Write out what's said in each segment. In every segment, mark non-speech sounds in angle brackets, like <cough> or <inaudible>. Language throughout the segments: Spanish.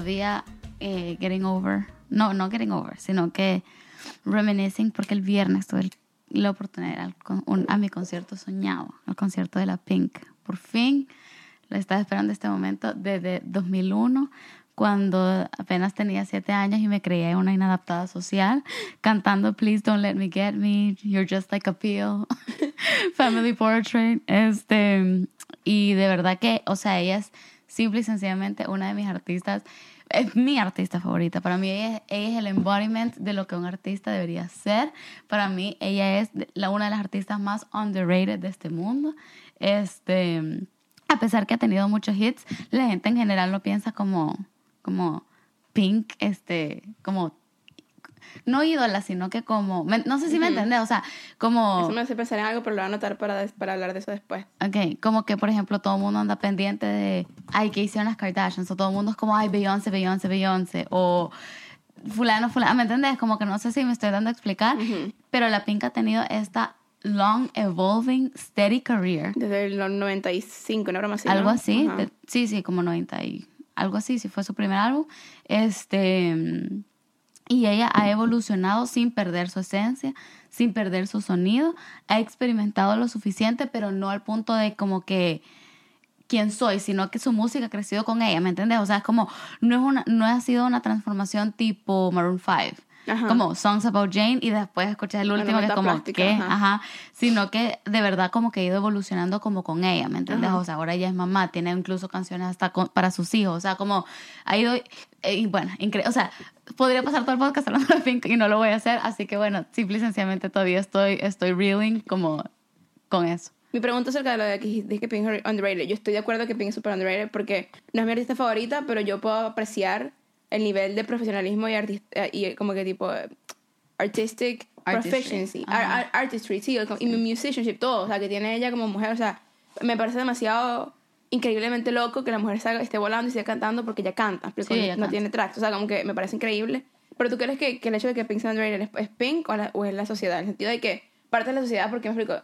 todavía eh, getting over, no, no getting over, sino que reminiscing porque el viernes tuve la oportunidad a mi concierto soñado, al concierto de la Pink. Por fin lo estaba esperando este momento desde 2001 cuando apenas tenía siete años y me creía una inadaptada social, cantando Please Don't Let Me Get Me, You're Just Like a Peel, <laughs> Family Portrait, este, y de verdad que, o sea, ella es simple y sencillamente una de mis artistas, es mi artista favorita. Para mí ella, es el embodiment de lo que un artista debería ser. Para mí ella es la, una de las artistas más underrated de este mundo. Este, a pesar que ha tenido muchos hits, la gente en general lo piensa como como Pink, este, como no ídola, sino que como, no sé si me entendés, o sea, como... Eso me hace pensar en algo, pero lo voy a anotar para, para hablar de eso después. Ok, como que, por ejemplo, todo el mundo anda pendiente de, ay, ¿qué hicieron las Kardashians? O todo el mundo es como, ay, Beyoncé, Beyoncé, Beyoncé, o fulano, fulano, ¿me entendés? Como que no sé si me estoy dando a explicar, pero la Pink ha tenido esta long evolving steady career. Desde el 95, ¿no? Más Algo así, sí, sí, como 90 y algo así, si fue su primer álbum. Este, y ella ha evolucionado sin perder su esencia, sin perder su sonido, ha experimentado lo suficiente, pero no al punto de como que quién soy, sino que su música ha crecido con ella, ¿me entiendes? O sea, es como, no, es una, no ha sido una transformación tipo Maroon 5 como Songs About Jane y después escuchas el último que es como que, ajá. sino que de verdad como que ha ido evolucionando como con ella, ¿me entiendes? O sea, ahora ella es mamá, tiene incluso canciones hasta para sus hijos, o sea, como ha ido, eh, y bueno, increíble, o sea, podría pasar todo el podcast hablando de Pink y no lo voy a hacer, así que bueno, simple y sencillamente todavía estoy, estoy reeling como con eso. Mi pregunta acerca de lo de que dije que Pink es underrated. Yo estoy de acuerdo que Pink es super underrated porque no es mi artista favorita, pero yo puedo apreciar el nivel de profesionalismo y, eh, y como que tipo artistic proficiency, artistry, sí, y musicianship, todo, o sea, que tiene ella como mujer, o sea, me parece demasiado increíblemente loco que la mujer esté volando y esté cantando porque ella canta, pero no tiene tracks, o sea, como que me parece increíble. Pero tú crees que, que el hecho de que Pink sea underrated es, Pink o, la, o, es la sociedad, en el sentido de que parte de la sociedad, porque me explico,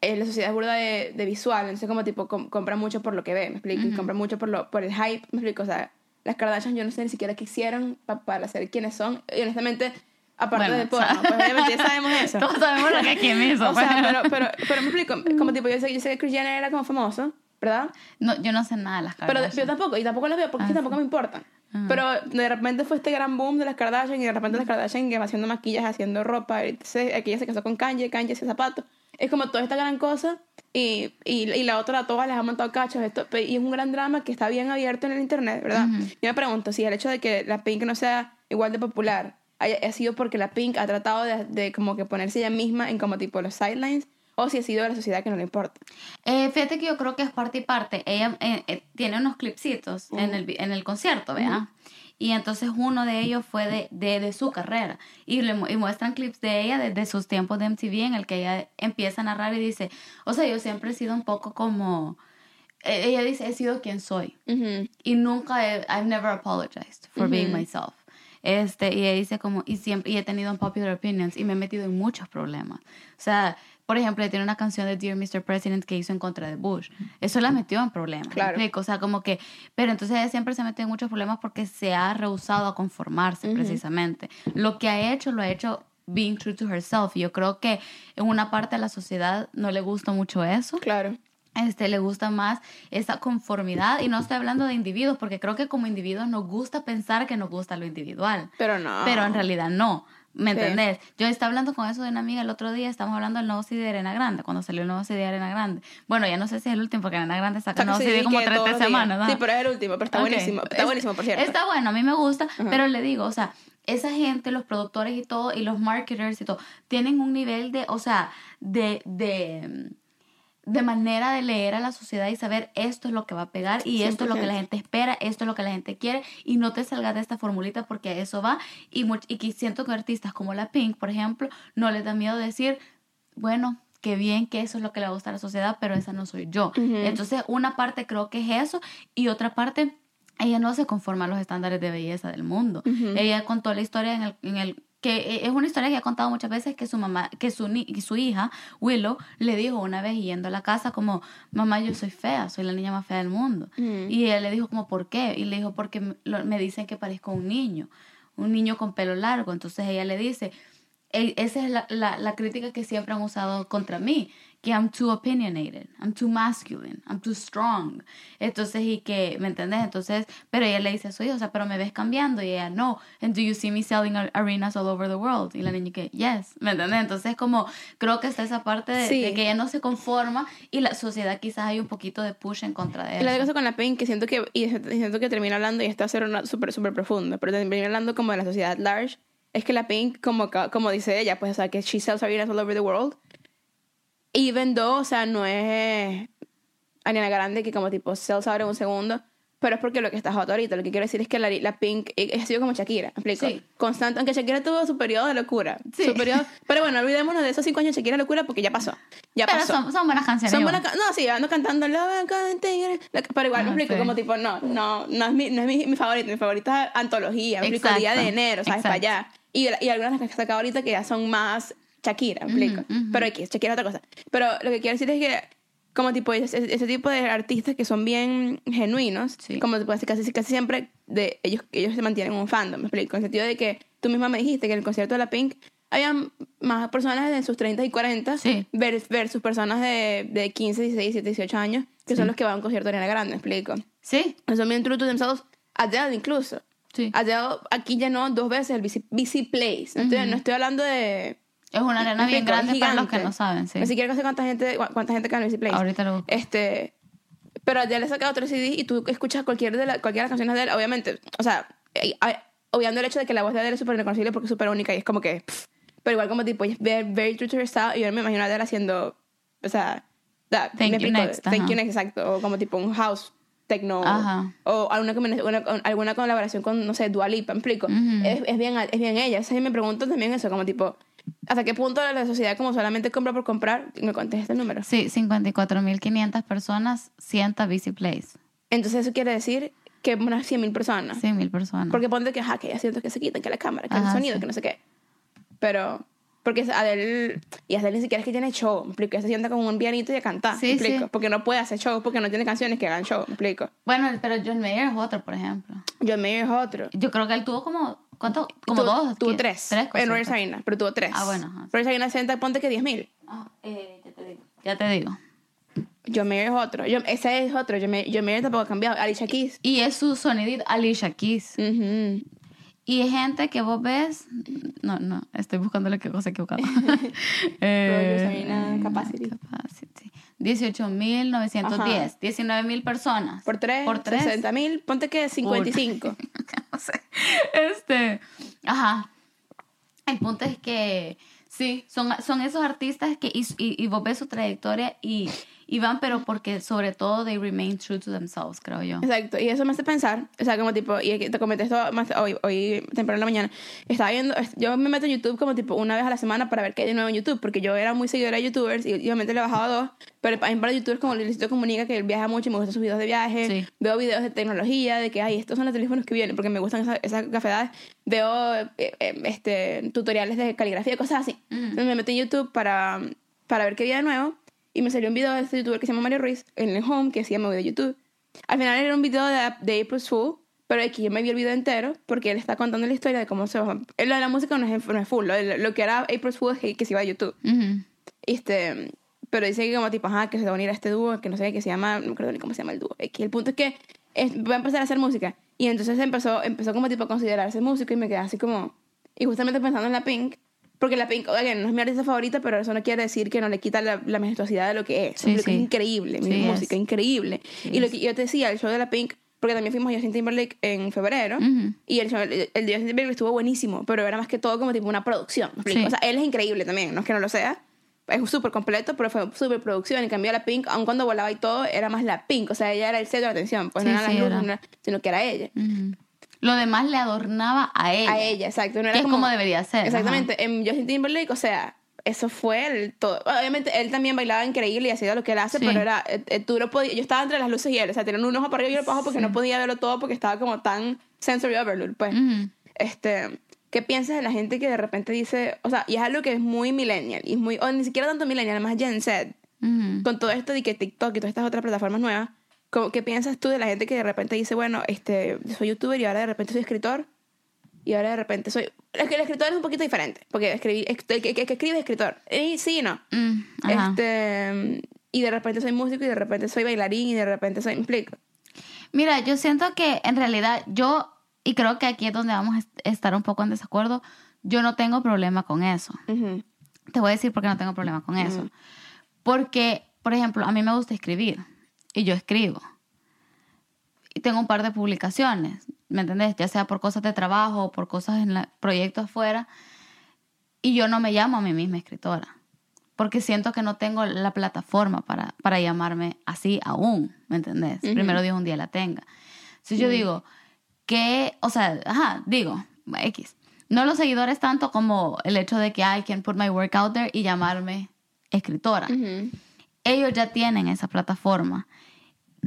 eh, la sociedad es burda de, de, visual, entonces como tipo compra mucho por lo que ve, me explico, y compra mucho por, lo, por el hype, me explico, o sea, las Kardashian yo no sé ni siquiera qué hicieron para ser quienes son. Y honestamente, aparte de porno, pues obviamente ya sabemos <laughs> eso. Todos sabemos lo que quién hizo. o sea, pues. pero, pero, pero me explico, como tipo, yo sé, yo sé que Kris Jenner era como famoso, ¿verdad? No, yo no sé nada de las Kardashian. Pero yo tampoco, y tampoco las veo porque ah, tampoco me importan. Pero de repente fue este gran boom de las Kardashian y de repente las Kardashian que va haciendo maquillaje, haciendo ropa, y aquí ella se casó con Kanye, Kanye hace zapatos. Es como toda esta gran cosa y, y, y, la otra a todas les ha montado cachos. Esto, y es un gran drama que está bien abierto en el internet, ¿verdad? Yo me pregunto si el hecho de que la Pink no sea igual de popular ha sido porque la Pink ha tratado de, de, como que ponerse ella misma en como tipo los sidelines o si ha sido de la sociedad que no le importa. Eh, fíjate que yo creo que es parte y parte. Ella eh, eh, tiene unos clipsitos en, el, en el concierto, ¿verdad? Y entonces uno de ellos fue de, de, de su carrera. Y, le, y muestran clips de ella desde sus tiempos de MTV en el que ella empieza a narrar y dice, o sea, yo siempre he sido un poco como... E, ella dice, he sido quien soy. Y nunca he, I've never apologized for being myself. Este, y ella dice como, y siempre, y he tenido popular opinions y me he metido en muchos problemas. O sea, por ejemplo, tiene una canción de Dear Mr. President que hizo en contra de Bush. Eso la metió en problemas. Claro. O sea, como que, pero entonces siempre se metido en muchos problemas porque se ha rehusado a conformarse precisamente. Lo que ha hecho, lo ha hecho being true to herself. Y yo creo que en una parte de la sociedad no le gusta mucho eso. Claro. Este, le gusta más esa conformidad y no estoy hablando de individuos porque creo que como individuos nos gusta pensar que nos gusta lo individual. Pero no. Pero en realidad no. ¿Me entendés? Yo estaba hablando con eso de una amiga el otro día, estamos hablando del nuevo CD de Arena Grande, cuando salió el nuevo CD de Arena Grande. Bueno, ya no sé si es el último, porque Arena Grande saca el nuevo CD como tres, tres semanas, ¿no? Sí, pero es el último, pero está buenísimo, está buenísimo, por cierto. Está bueno, a mí me gusta, pero le digo, o sea, esa gente, los productores y todo, y los marketers y todo, tienen un nivel de, o sea, de, de de manera de leer a la sociedad y saber esto es lo que va a pegar y esto es lo que la gente espera, esto es lo que la gente quiere y no te salgas de esta formulita porque a eso va y, y que siento que artistas como la Pink, por ejemplo, no les da miedo decir, bueno, qué bien que eso es lo que le va a gustar a la sociedad, pero esa no soy yo. Entonces, una parte creo que es eso y otra parte ella no se conforma a los estándares de belleza del mundo. Ella contó la historia en el, en el que es una historia que ha contado muchas veces que su mamá, que su, su hija, Willow, le dijo una vez yendo a la casa como, mamá, yo soy fea, soy la niña más fea del mundo. Mm. Y ella le dijo como, ¿por qué? Y le dijo, porque me, dicen que parezco un niño, un niño con pelo largo. Entonces ella le dice, "Ey, esa es la, la, la crítica que siempre han usado contra mí, que I'm too opinionated, I'm too masculine, I'm too strong. Entonces, y que, ¿me entendés? Entonces, pero ella le dice a su hijo, o sea, pero me ves cambiando. Y ella, no. And do you see me selling ar- arenas all over the world? Y la niña que, yes. ¿Me entendés? Entonces, como, creo que está esa parte de, Sí. de que ella no se conforma y la sociedad quizás hay un poquito de push en contra de Y la cosa con la Pink, que siento que, y siento que termina hablando, y esto va a ser una súper, súper profunda, pero termina hablando como de la sociedad large, es que la Pink, como, como dice ella, pues, o sea, que she sells arenas all over the world, even though, o sea, no es Ariana Grande que como tipo sells out en un segundo, pero es porque lo que está hot ahorita, lo que quiero decir es que la, la Pink ha sido como Shakira, ¿me explico? Sí. Constante, aunque Shakira tuvo su periodo de locura, Sí. su periodo, pero bueno, olvidémonos de esos cinco años de Shakira locura porque ya pasó, ya Pero pasó. son, son buenas canciones. Son buenas No, sí, ando cantando la Pero igual me Ah, explico, sí. como tipo, no, no, no es mi, no es mi, mi favorito. Mi favorito es antología, me explico, día de Exacto, enero, ¿sabes? Para allá. Y, y algunas de las que he sacado ahorita que ya son más Shakira, me explico. Ujú, ujú. Pero X, Shakira es otra cosa. Pero lo que quiero decir es que, como tipo, ese, ese tipo de artistas que son bien genuinos, Sí. como tipo, casi, casi siempre de, ellos, ellos se mantienen en un fandom, me explico. En el sentido de que tú misma me dijiste que en el concierto de la Pink había más personas de sus 30 y 40 Sí. vers- versus personas de, de 15, 16, 17, 18 años, que son los que van a un concierto de Ariana Grande, ¿me explico? Sí, Son bien true to themselves. Adele incluso. Sí. Adele aquí llenó dos veces el BC, BC Place. No, estoy, no estoy hablando de... Es una arena bien grande para los que gigante. no saben, sí. Ni siquiera sé cuánta gente, cu- cuánta gente cae en el BC Place. Ahorita lo busco. Este, pero Adele ha sacado tres CDs y tú escuchas cualquier de, la, cualquiera de las canciones de Adele, obviamente, o sea, obviando el hecho de que la voz de Adele es súper reconocible porque es súper única y es como que, pff, pero igual como tipo, es very, very true to her style y yo me imagino a Adele haciendo, o sea, da- Thank me you explico, next, thank you next, exacto, o como tipo un house techno Ajá. o alguna, una- alguna colaboración con, no sé, Dua Lipa, ¿me explico? Ujú. es, es bien, es bien ella, y me pregunto también eso, como tipo, ¿hasta qué punto la sociedad como solamente compra por comprar? Me contesta el número. Sí, 54.500 personas, 100 Busy Place. Entonces eso quiere decir que unas 100 mil personas. 100.000 personas. Porque ponte que, ajá, que hay asientos que se quitan, que la cámara, que el Ajá, sonido, sí. que no sé qué. Pero, porque Adele, y Adele ni siquiera es que tiene show, me explico, ella se sienta con un pianito y a cantar, Sí, me explico. sí. Porque no puede hacer show, porque no tiene canciones que hagan show, me explico. Bueno, pero John Mayer es otro, por ejemplo. John Mayer es otro. Yo creo que él tuvo como, ¿cuánto? Como tuvo, dos. Tuvo ¿qué? tres. Tres en. Reyes Arena, pero tuvo tres. Ah, bueno, ajá. Reyes Arena sienta, ponte que 10 mil. Ah, eh, ya te digo. Ya te digo. John Mayer es otro. John- ese es otro. John Mayer, John Mayer tampoco ha cambiado. Alicia Keys. Y es su sonidito, Alicia Keys. Ujú. Y gente que vos ves. No, no, estoy buscando la cosa equivocada. <laughs> <laughs> Eh, Capacity. Capacity. 18.910. 19.000 personas. Por tres, Por tres. 60 mil, ponte que 55. <laughs> no sé. Este. Ajá. El punto es que. Sí, son, son esos artistas que. Y, y, y vos ves su trayectoria y, y van, pero porque sobre todo they remain true to themselves, creo yo. Exacto, y eso me hace pensar, o sea, como tipo, y te comenté esto más hoy, hoy temprano en la mañana, estaba viendo, yo me meto en YouTube como tipo una vez a la semana para ver qué hay de nuevo en YouTube, porque yo era muy seguidora de YouTubers y últimamente le he bajado a dos, pero hay un par de YouTubers como Luisito Comunica que él viaja mucho y me gustan sus videos de viaje, Sí. veo videos de tecnología, de que, ay, estos son los teléfonos que vienen, porque me gustan esas, esas gafedades, veo eh, eh, este, tutoriales de caligrafía, cosas así. Ujú. Entonces me metí en YouTube para, para ver qué había de nuevo y me salió un video de este youtuber que se llama Mario Ruiz en el home que se llama video YouTube. Al final era un video de, de April's Fool, pero aquí yo me vi el video entero porque él está contando la historia de cómo se va. Lo de la música no es, no es full, lo, de- lo que era April's Fool es que, que se iba a YouTube. Ujú. Este, pero dice que como tipo, ajá, que se va a unir a este dúo, que no sé qué se llama, no acuerdo ni cómo se llama el dúo. Aquí el punto es que es- va a empezar a hacer música. Y entonces empezó, empezó como tipo a considerarse músico y me quedé así como... Y justamente pensando en la Pink, porque la Pink, oye, no es mi artista favorita, pero eso no quiere decir que no le quita la, la majestuosidad de lo que es. Sí, Lo que sí. Es increíble, mi Sí, música, es. increíble. Y lo que yo te decía, el show de la Pink, porque también fuimos a Justin Timberlake en febrero, Ujú. y el, show, el, de Justin Timberlake estuvo buenísimo, pero era más que todo como tipo una producción. O sea, él es increíble también, no es que no lo sea. Es súper completo, pero fue súper producción. En cambio, la Pink, aun cuando volaba y todo, era más la Pink. O sea, ella era el centro de atención. Pues no eran sí, las luces, era. no era- sino que era ella. Ujú. Lo demás le adornaba a ella. A ella, exacto. No Que es como debería ser, Exactamente. En Justin Timberlake, o sea, eso fue el todo. Obviamente, él también bailaba increíble y hacía lo que él hace, Sí. pero era. eh, eh, tú no podías. Yo estaba entre las luces y él. O sea, tenía un ojo para arriba y otro para abajo porque no podía verlo todo porque estaba como tan sensory overload, pues. Este, ¿qué piensas de la gente que de repente dice, o sea, y es algo que es muy millennial, y es muy, o ni siquiera tanto millennial, más Gen Z, con todo esto de que TikTok y todas estas otras plataformas nuevas, ¿cómo- ¿qué piensas tú de la gente que de repente dice, bueno, este, soy youtuber y ahora de repente soy escritor? Y ahora de repente soy... Es que el escritor es un poquito diferente, porque escribir, el que, que- que escribe es escritor. Y sí y no. Mm. Este, y de repente soy músico y de repente soy bailarín y de repente soy... ¿Me explico? Mira, yo siento que en realidad yo, y creo que aquí es donde vamos a est- estar un poco en desacuerdo, yo no tengo problema con eso. Ujú. Te voy a decir por qué no tengo problema con eso. Porque, por ejemplo, a mí me gusta escribir y yo escribo. Y tengo un par de publicaciones, ¿me entendés? Ya sea por cosas de trabajo o por cosas en la- proyectos afuera. Y yo no me llamo a mí misma escritora. Porque siento que no tengo la plataforma para, para llamarme así aún, ¿me entendés? Primero Dios un día la tenga. Si yo digo que, o sea, ajá, digo, X. No los seguidores tanto como el hecho de que I can put my work out there y llamarme escritora. Ellos ya tienen esa plataforma.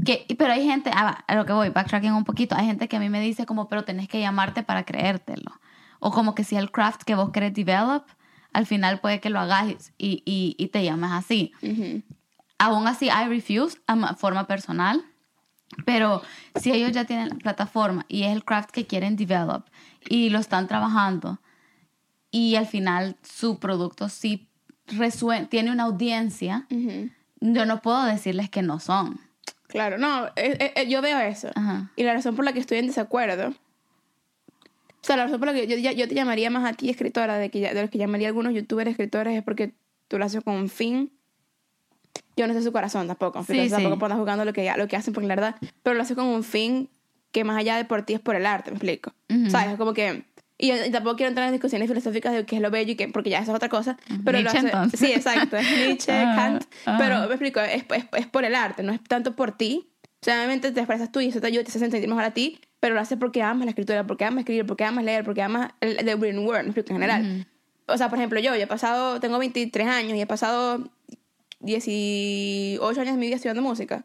Que, pero hay gente, ah, a lo que voy, backtracking un poquito, hay gente que a mí me dice como, pero tenés que llamarte para creértelo. O como que si el craft que vos querés develop, al final puede que lo hagas y, y, y te llames así. Ujú. Aún así, I refuse a ma- forma personal. Pero si ellos ya tienen la plataforma y es el craft que quieren develop y lo están trabajando y al final su producto sí resue- tiene una audiencia, yo no puedo decirles que no son. Claro, no, eh, eh, eh, yo veo eso. Ajá. Y la razón por la que estoy en desacuerdo. O sea, la razón por la que yo, yo te llamaría más a ti escritora, de, que, ya- de los que llamaría a algunos youtubers escritores, es porque tú lo haces con un fin. Yo no sé su corazón tampoco. Sí, sí. tampoco puedo jugando lo que, lo que hacen, porque la verdad. Pero lo haces con un fin que más allá de por ti es por el arte, me explico. Ujú. ¿Sabes? Como que. Y, y tampoco quiero entrar en discusiones filosóficas de qué es lo bello y qué, porque ya eso es otra cosa. Pero lo Nietzsche, hace, entonces. Sí, exacto. Nietzsche, Ajá, <laughs> Kant. ajá. Pero me explico, es, es, es por el arte, no es tanto por ti. O sea, obviamente te expresas tú y eso te ayuda, te hace sentir mejor a ti, pero lo haces porque amas la escritura, porque amas escribir, porque amas leer, porque amas el, el written word, me explico, en general. O sea, por ejemplo, yo, yo he pasado, tengo 23 años y he pasado 18 años de mi vida estudiando música.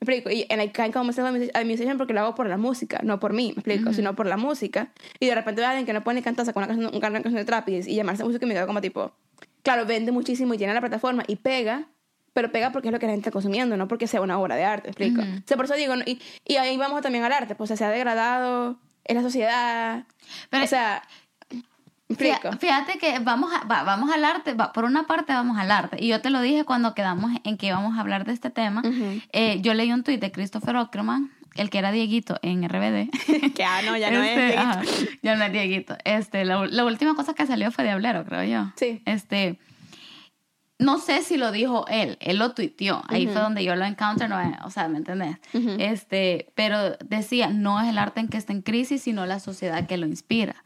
Me explico. Y and I can't call myself a musician porque lo hago por la música, no por mí, me explico, sino por la música. Y de repente alguien que no puede ni cantar, saca una canción, una canción de trap y, y llamarse música y me quedo como tipo, claro, vende muchísimo y tiene la plataforma y pega, pero pega porque es lo que la gente está consumiendo, no porque sea una obra de arte, ¿me explico. O sea, por eso digo, y, y ahí vamos también al arte, pues o sea, se ha degradado, en la sociedad, Pero- o sea, ¿me explico. Fíjate que vamos, a- va- vamos al arte, va- por una parte vamos al arte. Y yo te lo dije cuando quedamos en que íbamos a hablar de este tema. Eh, yo leí un tuit de Christopher Ockerman, el que era Dieguito en RBD. <laughs> que ah, no, ya no Este, es. ajá, ya no es Dieguito. Este, la, la última cosa que salió fue Diablero, creo yo. Sí. Este, no sé si lo dijo él, él lo tuiteó. Ahí fue donde yo lo encounter, no, es- o sea, ¿me entendés? Este, pero decía, no es el arte en que está en crisis, sino la sociedad que lo inspira.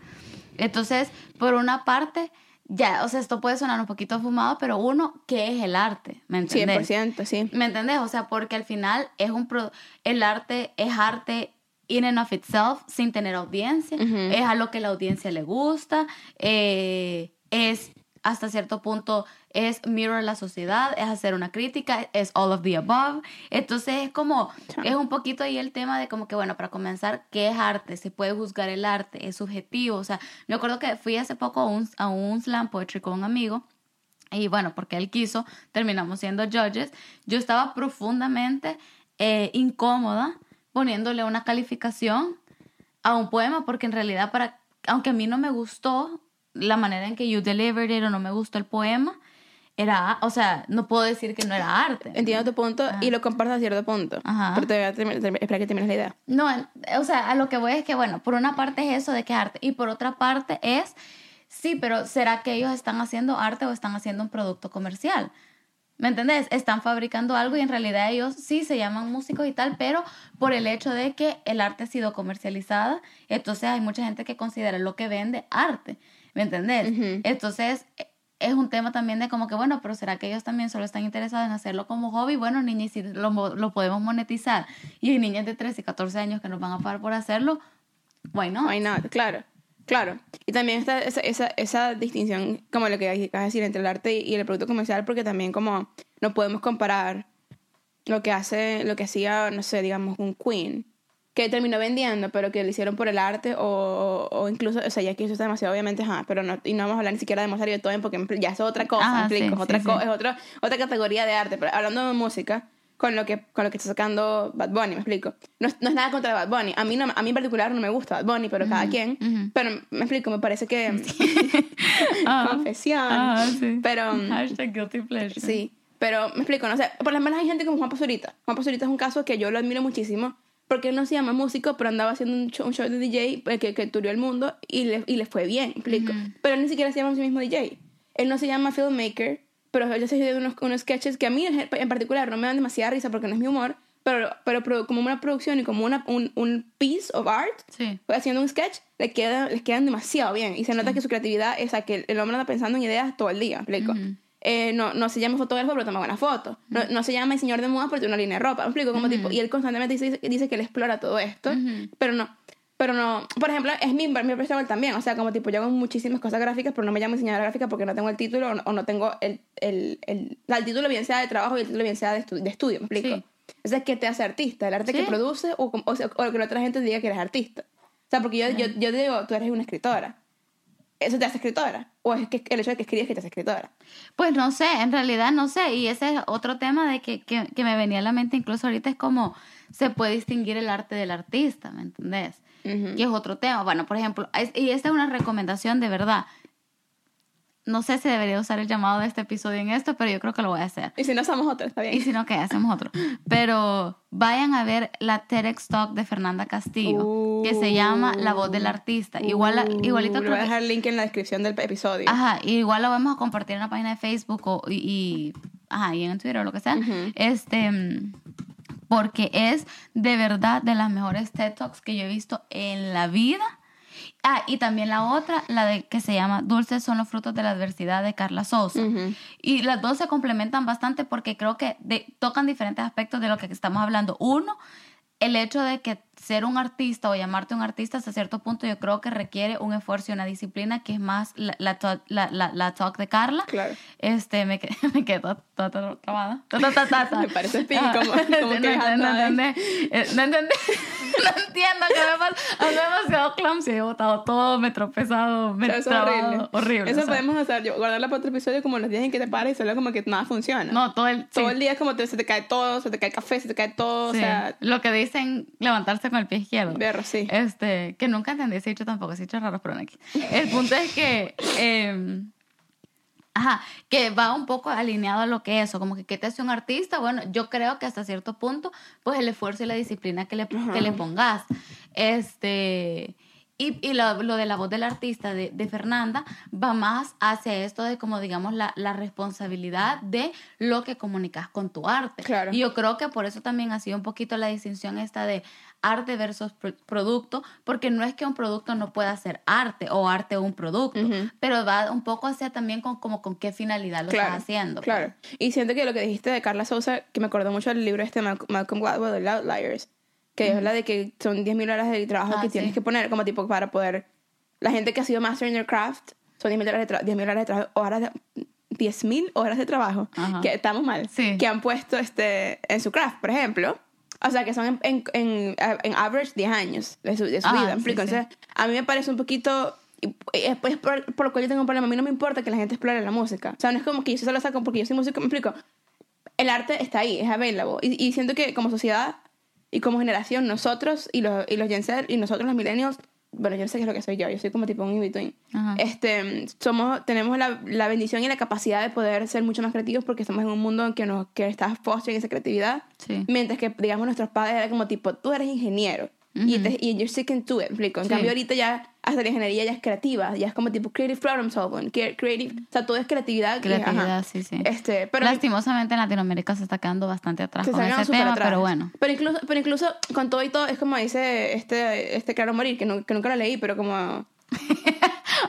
Entonces, por una parte, ya, o sea, esto puede sonar un poquito fumado, pero uno, ¿qué es el arte? ¿Me entendés? 100%, sí. ¿Me entendés? O sea, porque al final es un pro- el arte es arte in and of itself sin tener audiencia, es a lo que la audiencia le gusta, eh, es hasta cierto punto es mirror la sociedad, es hacer una crítica, es all of the above. Entonces es como, es un poquito ahí el tema de como que, bueno, para comenzar, ¿qué es arte? Se puede juzgar el arte, es subjetivo. O sea, me acuerdo que fui hace poco a un, a un slam poetry con un amigo y bueno, porque él quiso, terminamos siendo judges. Yo estaba profundamente eh, incómoda poniéndole una calificación a un poema porque en realidad para, aunque a mí no me gustó la manera en que you delivered it o no me gustó el poema, era, o sea, no puedo decir que no era arte. Entiendo tu punto y lo comparto a cierto punto. Ajá. Pero te voy a terminar, termi- espera que termines la idea. No, o sea, a lo que voy es que, bueno, por una parte es eso de que es arte y por otra parte es, sí, pero ¿será que ellos están haciendo arte o están haciendo un producto comercial? ¿Me entendés? Están fabricando algo y en realidad ellos sí se llaman músicos y tal, pero por el hecho de que el arte ha sido comercializada, entonces hay mucha gente que considera lo que vende arte, ¿me entendés? Entonces e- es un tema también de como que, bueno, pero ¿será que ellos también solo están interesados en hacerlo como hobby? Bueno, niñas, si lo, lo podemos monetizar y hay niñas de 13 y 14 años que nos van a pagar por hacerlo, why not? Why? Claro, claro. Y también está esa, esa, esa distinción, como lo que acabas de decir, entre el arte y el producto comercial, porque también como no podemos comparar lo que hace, lo que hacía, no sé, digamos, un Queen que terminó vendiendo, pero que lo hicieron por el arte o, o incluso, o sea, ya que eso está demasiado, obviamente, ajá, pero no, y no vamos a hablar ni siquiera de Mozart y Beethoven porque ya es otra cosa, Ah, ¿me explico? sí, es otra, sí, co- sí. es otra, otra categoría de arte, pero hablando de música, con lo que, con lo que está sacando Bad Bunny, me explico. No, es- no es nada contra Bad Bunny, a mí, no, a mí en particular no me gusta Bad Bunny, pero cada quien, ujú. pero me explico, me parece que... <laughs> Ah, confesión. ah, sí. Pero... <laughs> Hashtag guilty pleasure. Sí, pero me explico, no sé, por lo menos hay gente como Juan Pazurita. Juan Pazurita es un caso que yo lo admiro muchísimo porque él no se llama músico, pero andaba haciendo un show, un show de DJ eh, que, que turió el mundo y le, y le fue bien, explico. Pero él ni siquiera se llama a sí mismo DJ. Él no se llama filmmaker, pero él se hizo unos, unos sketches que a mí en particular no me dan demasiada risa porque no es mi humor, pero, pero como una producción y como una, un, un piece of art, Sí. haciendo un sketch, le queda, les quedan demasiado bien. Y se nota que su creatividad es a que el hombre anda pensando en ideas todo el día, ¿me explico? Eh, no, no se llama fotógrafo, pero toma buenas fotos. No, no se llama diseñador de moda, pero tiene una línea de ropa. ¿Me explico? Como tipo, y él constantemente dice, dice que él explora todo esto, pero no. Pero no, por ejemplo, es mi, mi personal también. O sea, como tipo, yo hago muchísimas cosas gráficas, pero no me llamo diseñadora gráfica porque no tengo el título o no, o no tengo el, el, el, o sea, el título bien sea de trabajo y el título bien sea de, estu- de estudio, ¿me explico? Sí. Entonces, ¿qué te hace artista? ¿El arte que produce o, o, sea, o que la otra gente diga que eres artista? O sea, porque yo, yo, yo digo, tú eres una escritora. ¿Eso te hace escritora? ¿O es que el hecho de que escribes que te hace escritora? Pues no sé, en realidad no sé. Y ese es otro tema de que, que, que me venía a la mente incluso ahorita es como se puede distinguir el arte del artista, ¿me entendés? Ujú. Que es otro tema. Bueno, por ejemplo, es- y esta es una recomendación de verdad. No sé si debería usar el llamado de este episodio en esto, pero yo creo que lo voy a hacer. Y si no somos otros, está Y bien. si no, ¿qué? Hacemos otro. Pero vayan a ver la TEDx Talk de Fernanda Castillo, que se llama La voz del artista. Igual, la- igualito Uh, creo voy a dejar el link en la descripción del episodio. Ajá, igual lo vamos a compartir en la página de Facebook o, y, y- ajá, y en Twitter o lo que sea. Este, porque es de verdad de las mejores TED Talks que yo he visto en la vida. Ah, y también la otra, la de que se llama Dulces son los frutos de la adversidad de Carla Sosa. Y las dos se complementan bastante porque creo que de- tocan diferentes aspectos de lo que estamos hablando. Uno, el hecho de que ser un artista o llamarte un artista hasta cierto punto yo creo que requiere un esfuerzo y una disciplina que es más la, la, talk- la, la- la talk de Carla. Claro. Este, me quedé, <laughs> me quedé toda, toda, toda trabada. <laughs> Me parece spin, Ah, como- <laughs> como sí, que no, no, entendí. Eh, no entendí. No entiendo qué me pasa. Demasiado clumsy. He botado todo, me he tropezado, me he es horrible. Horrible. Eso o sea. podemos hacer, yo, guardarla para otro episodio como los días en que te paras y solo como que nada funciona. No, todo el... Todo sí. el día es como te, se te cae todo, se te cae el café, se te cae todo, Sí, o sea, lo que dicen levantarse con el pie izquierdo. berro, sí. Este, que nunca entendí ese dicho tampoco, ese dicho raro, pero no aquí. El punto es que, eh, ajá, que va un poco alineado a lo que es eso, como que qué te hace un artista, bueno, yo creo que hasta cierto punto, pues el esfuerzo y la disciplina que le, que le pongas. Este, y, y lo, lo de la voz del artista de, de Fernanda va más hacia esto de como digamos la, la responsabilidad de lo que comunicas con tu arte. Claro. Y yo creo que por eso también ha sido un poquito la distinción esta de arte versus pro- producto, porque no es que un producto no pueda ser arte o arte un producto, pero va un poco hacia también con, como con qué finalidad lo claro, estás haciendo. Claro. Y siento que lo que dijiste de Carla Sousa, que me acordó mucho del libro este Malcolm Gladwell, The Outliers, que habla de que son 10.000 horas de trabajo Ah, que tienes sí. que poner como tipo para poder... La gente que ha sido master in their craft son 10.000 horas de, tra- 10.000 horas de trabajo, horas de... 10.000 horas de trabajo, Ajá. que estamos mal, Sí. que han puesto este, en su craft, por ejemplo. O sea, que son en, en, en, en average 10 años de su, de su Ah, vida. ¿me sí. Entonces, a mí me parece un poquito... Es pues, por, por lo cual yo tengo un problema. A mí no me importa que la gente explore la música. O sea, no es como que yo solo saco porque yo soy músico. Me explico. El arte está ahí, es available. Y, y siento que como sociedad y como generación, nosotros y los, y los Gen Z y nosotros los millennials, bueno, yo no sé qué es lo que soy yo. Yo soy como tipo un in-between. Este, somos, tenemos la, la bendición y la capacidad de poder ser mucho más creativos porque estamos en un mundo en que, nos, que está fostering esa creatividad. Sí. Mientras que, digamos, nuestros padres eran como tipo, tú eres ingeniero. Y, te, y you're sticking to it, ¿me explico. En Sí. cambio, ahorita ya, hasta la ingeniería ya es creativa. Ya es como tipo creative problem solving. cre- Creative, o sea, todo es creatividad. Creatividad, sí, sí. Este, pero Lastimosamente en Latinoamérica se está quedando bastante atrás con ese tema, atrás. pero bueno. Pero incluso, pero incluso con todo y todo, es como dice este, este Claro Morir, que, no- que nunca lo leí, pero como... <laughs>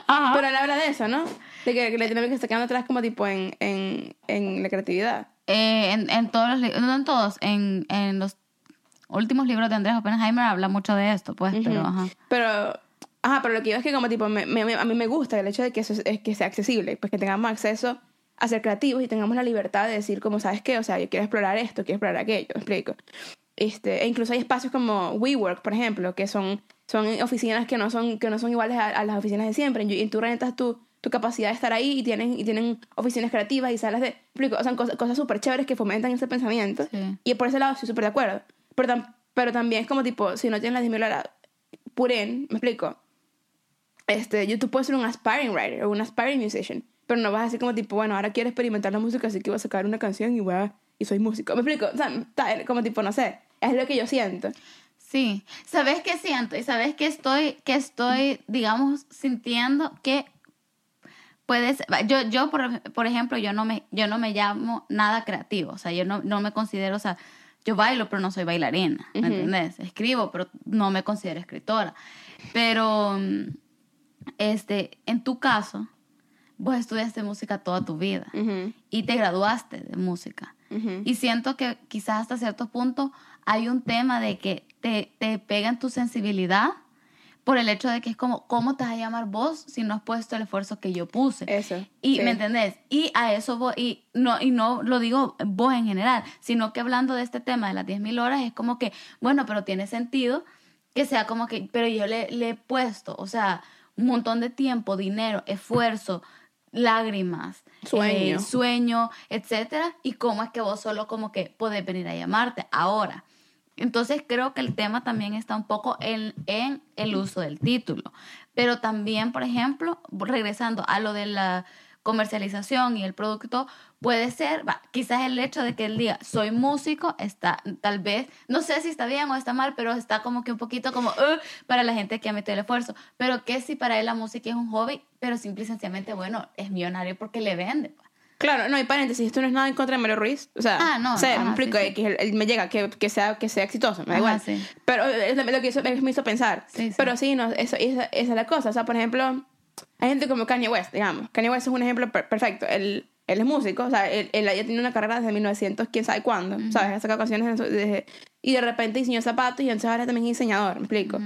Ajá. Pero él habla de eso, ¿no? De que, Latinoamérica se está quedando atrás como tipo en, en, en la creatividad. Eh, en, en todos los libros, no en todos, en, en los últimos libros de Andrés Oppenheimer habla mucho de esto, pues, pero Ujú. ajá. Pero, ajá, pero lo que digo es que como tipo, me, me- a mí me gusta el hecho de que eso es, es que sea accesible, pues que tengamos acceso a ser creativos y tengamos la libertad de decir como, ¿sabes qué? O sea, yo quiero explorar esto, quiero explorar aquello, ¿me explico. este, e incluso hay espacios como WeWork, por ejemplo, que son, son oficinas que no son, que no son iguales a, a las oficinas de siempre. Y, y tú rentas tu, tu capacidad de estar ahí y tienen, y tienen oficinas creativas y salas de... explico, O sea, cosas súper chéveres que fomentan ese pensamiento. Sí. Y por ese lado estoy súper de acuerdo. Pero, tam- pero también es como tipo, si no tienes las 10.000 horas, me explico. Este, yo, tú puedes ser un aspiring writer o un aspiring musician, pero no vas a decir como tipo, bueno, ahora quiero experimentar la música, así que voy a sacar una canción y voy a, y soy músico. ¿Me explico? O sea, como tipo, no sé, es lo que yo siento. Sí, ¿sabes qué siento? Y sabes que estoy, que estoy, digamos, sintiendo que puedes, yo, yo por, por ejemplo, yo no me, yo no me llamo nada creativo, o sea, yo no, no me considero, o sea, yo bailo, pero no soy bailarina, ¿me entiendes? Escribo, pero no me considero escritora. Pero, mm, este, en tu caso, vos estudiaste música toda tu vida y te graduaste de música. Y siento que quizás hasta cierto punto hay un tema de que te, te pega en tu sensibilidad por el hecho de que es como, ¿cómo te vas a llamar vos si no has puesto el esfuerzo que yo puse? Eso. Y sí. me entendés, y a eso voy, y no, y no lo digo vos en general, sino que hablando de este tema de las 10.000 horas, es como que, bueno, pero tiene sentido que sea como que, pero yo le, le he puesto, o sea, un montón de tiempo, dinero, esfuerzo, lágrimas, Sueño. eh, sueño, etcétera, y cómo es que vos solo como que podés venir a llamarte ahora. Entonces creo que el tema también está un poco en, el uso del título. Pero también, por ejemplo, regresando a lo de la comercialización y el producto, puede ser, quizás el hecho de que él diga, soy músico, está tal vez, no sé si está bien o está mal, pero está como que un poquito como, "Ugh", para la gente que ha metido el esfuerzo. Pero que si para él la música es un hobby, pero simple y sencillamente, bueno, es millonario porque le vende. Claro, no, y paréntesis, esto no es nada en contra de Mario Ruiz. O sea, Ah, no, o sea, ajá, me explico, sí, sí. que él, él me llega, que, que, sea, que sea exitoso, me da igual. sí. Pero es lo que eso me hizo pensar. Pero sí, no, eso, esa, esa es la cosa. O sea, por ejemplo, hay gente como Kanye West, digamos. Kanye West es un ejemplo per- perfecto. Él, él es músico, o sea, él, él ya tiene una carrera desde 1900, quién sabe cuándo, ¿sabes? Ha sacado canciones desde- y de repente diseñó zapatos y entonces ahora también es diseñador, me explico.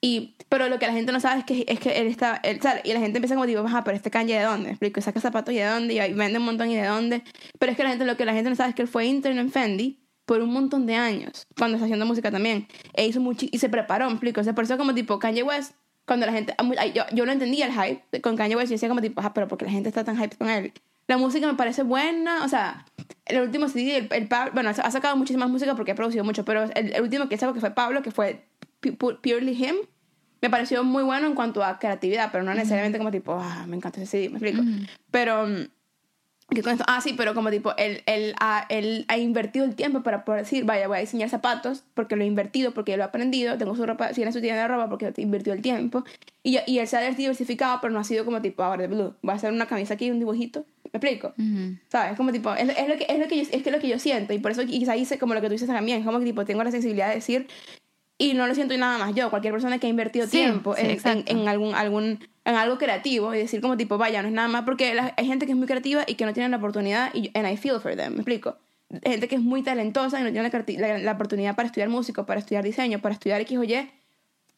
Y, pero lo que la gente no sabe es que, es que él está, él, ¿sabes? y la gente empieza como tipo, ajá, pero este Kanye de dónde, explico, saca zapatos y de dónde, y vende un montón y de dónde. Pero es que la gente, lo que la gente no sabe es que él fue intern en Fendi por un montón de años, cuando está haciendo música también. E hizo mucho, y se preparó, explico. O sea, por eso como tipo Kanye West, cuando la gente, yo, yo no entendía el hype con Kanye West, yo decía como tipo, ajá, pero porque la gente está tan hype con él. La música me parece buena, o sea, el último CD, el, el Pablo, bueno, ha sacado muchísimas música porque ha producido mucho, pero el, el último que sacó que fue Pablo, que fue Purely Him, me pareció muy bueno en cuanto a creatividad, pero no necesariamente como tipo, ah, me encanta ese CD, me explico. Pero, mm, ¿qué con esto? Ah, sí, pero como tipo, él, él, ha, él ha invertido el tiempo para poder decir, vaya, voy a diseñar zapatos porque lo he invertido, porque lo he aprendido, tengo su ropa, tiene su tienda de ropa porque invirtió el tiempo. Y, y él se ha diversificado, pero no ha sido como tipo, ahora de blue, voy a hacer una camisa aquí, un dibujito, ¿me explico? Ujú. ¿Sabes? Como tipo, es, es lo que, es, lo que yo, es que es lo que yo siento. Y por eso quizá hice como lo que tú dices también. Como que tipo, tengo la sensibilidad de decir, y no lo siento nada más yo. Cualquier persona que ha invertido Sí, tiempo sí, en, en, en algún, algún, en algo creativo y decir como tipo, vaya, no es nada más. Porque la- hay gente que es muy creativa y que no tiene la oportunidad. Y, and I feel for them. ¿Me explico? Gente que es muy talentosa y no tiene la, la- la oportunidad para estudiar música, para estudiar diseño, para estudiar X o Y.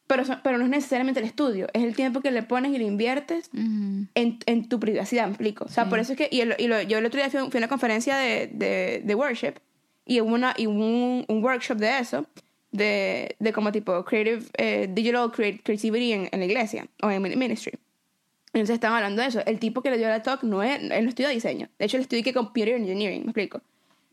Pero, so- pero no es necesariamente el estudio. Es el tiempo que le pones y le inviertes Ujú. en, en tu privacidad, me explico. O sea, Sí. por eso es que, y, el- y lo- yo el otro día fui, fui a una conferencia de, de, de worship y hubo, una, y hubo un, un workshop de eso, de, de como tipo creative, eh, digital crea- creativity en, en la iglesia o en mi- ministry. Entonces estaban hablando de eso. El tipo que le dio la talk no, es, él no estudió diseño. De hecho, él estudió que computer engineering, me explico.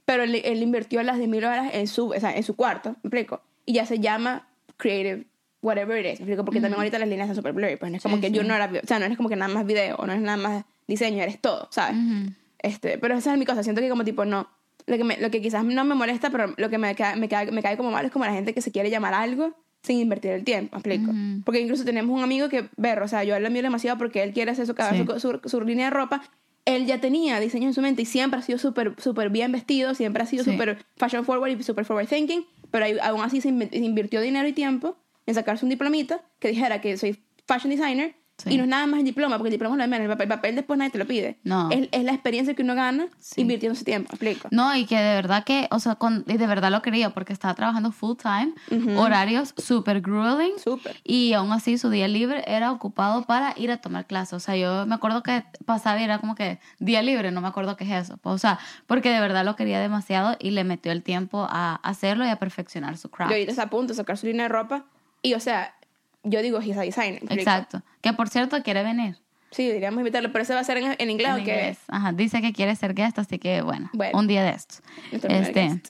Pero él, él invirtió las de mil horas en su, o sea, en su cuarto, me explico. Y ya se llama creative whatever it is, me explico. Porque también ahorita las líneas son super blurry. Pues no es como Sí, que yo sí. no era, o sea, no es como que nada más video, no es nada más diseño, eres todo, ¿sabes? Ujú. Este, pero esa es mi cosa. Siento que como tipo, no. Lo que, me- lo que quizás no me molesta, pero lo que me, cae- me, cae- me cae como mal es como la gente que se quiere llamar algo sin invertir el tiempo, ¿me explico? Porque incluso tenemos un amigo que, ver, o sea, yo lo admiro demasiado porque él quiere hacer su, Sí. su, su, su línea de ropa. Él ya tenía diseño en su mente y siempre ha sido súper súper bien vestido, siempre ha sido Sí. súper fashion forward y súper forward thinking, pero aún así se inv- invirtió dinero y tiempo en sacarse un diplomita que dijera que soy fashion designer Sí. Y no es nada más el diploma, porque el diploma es lo de menos. El papel, el papel después nadie te lo pide. No. Es, es la experiencia que uno gana Sí. invirtiendo ese tiempo. ¿Me explico? No, y que de verdad que, o sea, con, de verdad lo quería porque estaba trabajando full time, horarios super grueling. Súper. Y aún así su día libre era ocupado para ir a tomar clases. O sea, yo me acuerdo que pasaba y era como que día libre, no me acuerdo qué es eso. O sea, porque de verdad lo quería demasiado y le metió el tiempo a hacerlo y a perfeccionar su craft. ahorita está a punto de sacar su línea de ropa. Y, o sea, yo digo, he's a designer. Exacto. Que por cierto quiere venir. Sí, deberíamos invitarlo, pero ese va a ser en, en inglés, En ¿o qué? inglés. Ajá, dice que quiere ser guest, así que bueno, Bueno. un día de estos. Este,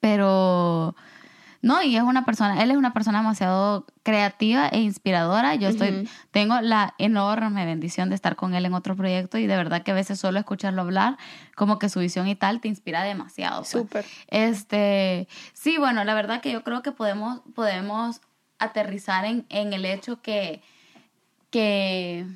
pero no, y es una persona, él es una persona demasiado creativa e inspiradora. Yo estoy, tengo la enorme bendición de estar con él en otro proyecto y de verdad que a veces solo escucharlo hablar, como que su visión y tal, te inspira demasiado. pues. Súper. Este, sí, bueno, la verdad que yo creo que podemos, podemos aterrizar en, en el hecho que, que,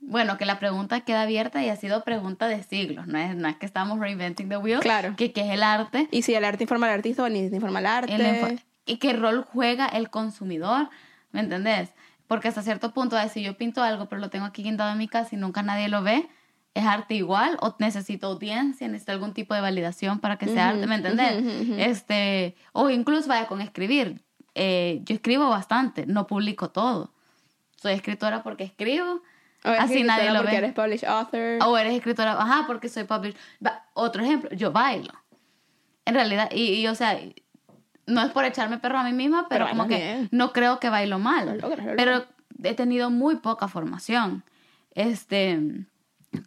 bueno, que la pregunta queda abierta y ha sido pregunta de siglos, no es, no es que estamos reinventing the wheel, Claro. que, que es el arte, Y si el arte informa al artista o ni informa al arte. el y qué rol juega el consumidor, ¿me entendés? Porque hasta cierto punto, si yo pinto algo, pero lo tengo aquí guindado en mi casa y nunca nadie lo ve, ¿es arte igual? ¿O necesito audiencia? ¿Necesito algún tipo de validación para que sea Ujú, arte? ¿Me entendés? ujú, ujú, ujú. este, o incluso vaya con escribir. Eh, yo escribo bastante, no publico todo. Soy escritora porque escribo, O eres así nadie escritora lo porque ve. eres published author. O eres escritora, ajá, porque soy published. Otro ejemplo, yo bailo. En realidad, y, y, o sea, no es por echarme perro a mí misma, pero, Pero como que bien. no creo que bailo mal. Lo logras, lo pero he tenido muy poca formación. Este,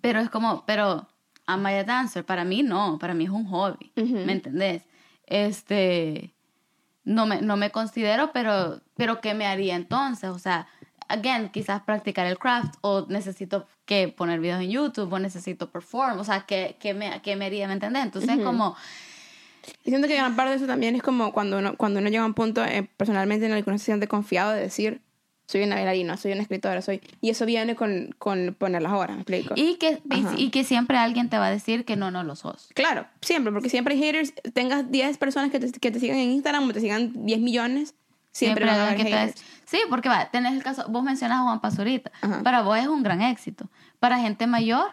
pero es como, pero am I a dancer? Para mí no, para mí es un hobby. ¿Me entendés? Este, no me, no me considero, pero, pero ¿qué me haría entonces? O sea, again, quizás practicar el craft o necesito que poner videos en YouTube o necesito perform, o sea, ¿qué, qué me, qué me haría? ¿Me entendés? Entonces, Ujú. como, Y siento que gran parte de eso también es como cuando uno, cuando uno llega a un punto eh, personalmente en el que uno se siente confiado de decir, soy una bailarina, soy una escritora, soy... Y eso viene con, con poner las horas, ¿me explico? y que, y, que siempre alguien te va a decir que no, no lo sos. Claro, siempre, porque siempre hay haters, tengas 10 personas que te, que te sigan en Instagram o te sigan 10 millones, siempre, van a haber que haters. Sí, porque va, tenés el caso, vos mencionas a Juan Pazurita. Ajá. Para vos es un gran éxito. Para gente mayor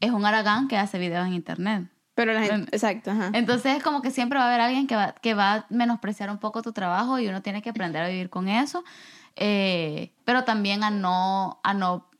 es un aragán que hace videos en internet. Pero la gente, exacto, ajá. Entonces es como que siempre va a haber alguien que va, que va a menospreciar un poco tu trabajo y uno tiene que aprender a vivir con eso. Eh, pero también a no, a no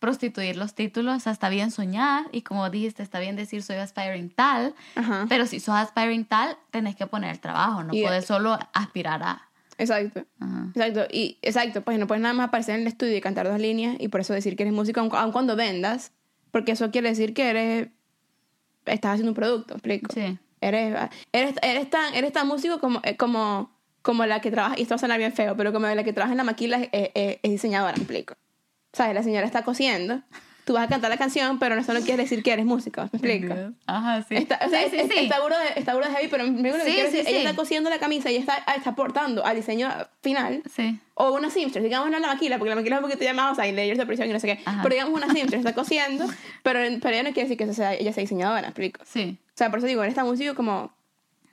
prostituir los títulos. O sea, está bien soñar y como dijiste, está bien decir soy aspiring tal. Ajá. Pero si sos aspiring tal, tenés que poner el trabajo. No Y- puedes solo aspirar a... Exacto. Ajá. Exacto, y exacto, pues no puedes nada más aparecer en el estudio y cantar dos líneas y por eso decir que eres músico aun, aun cuando vendas, porque eso quiere decir que eres estás haciendo un producto, ¿me explico. Sí. Eres, eres, eres tan, eres tan músico como, eh, como, como la que trabaja, y esto va a sonar bien feo, pero como la que trabaja en la maquila es, es- es diseñadora, ¿me explico. ¿Sabes? La señora está cosiendo, tú vas a cantar la canción, pero eso no quiere decir que eres músico, ¿me explico. Ajá, sí. Está, o sea, sí, sí, es- sí. está burda de, está burda de heavy, pero me lo que Sí, quiero sí, decir, ella está cosiendo la camisa y está, está aportando al diseño final Sí. o una seamstress, digamos no la maquila, porque la maquila es un poquito llamada, o sea, hay layers de presión y no sé qué. Ajá. Pero digamos una seamstress está cosiendo, pero, pero ella no quiere decir que sea, ella sea diseñadora, ¿me explico? Sí. O sea, por eso digo, en esta música como...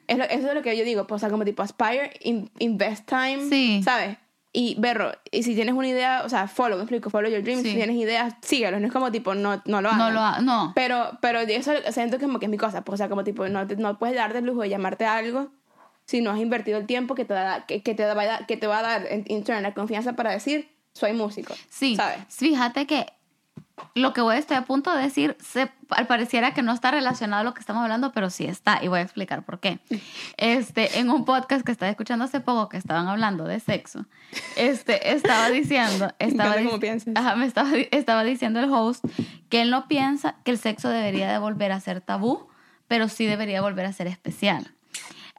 Es lo- eso es lo que yo digo, pues, o sea, como tipo aspire, in- invest time, Sí. ¿sabes? Y berro, y si tienes una idea, o sea, follow, me explico, follow your dreams, Sí. si tienes ideas, síguelos, no es como tipo, no, no lo hagas. No lo ha- no. Pero, pero eso siento que como que es mi cosa, pues, o sea, como tipo, no, te- no puedes darte el lujo de llamarte a algo si no has invertido el tiempo que te, da, que, que te, va, a dar- que te va a dar en, in turn la confianza para decir, soy músico. Sí, ¿Sabes? fíjate que lo que voy estoy a punto de decir, se, al pareciera que no está relacionado a lo que estamos hablando, pero sí está, y voy a explicar por qué. Este, en un podcast que estaba escuchando hace poco, que estaban hablando de sexo, este, estaba diciendo, <laughs> estaba, cómo dic- piensas. Ajá, me estaba, estaba diciendo el host que él no piensa que el sexo debería de volver a ser tabú, pero sí debería volver a ser especial.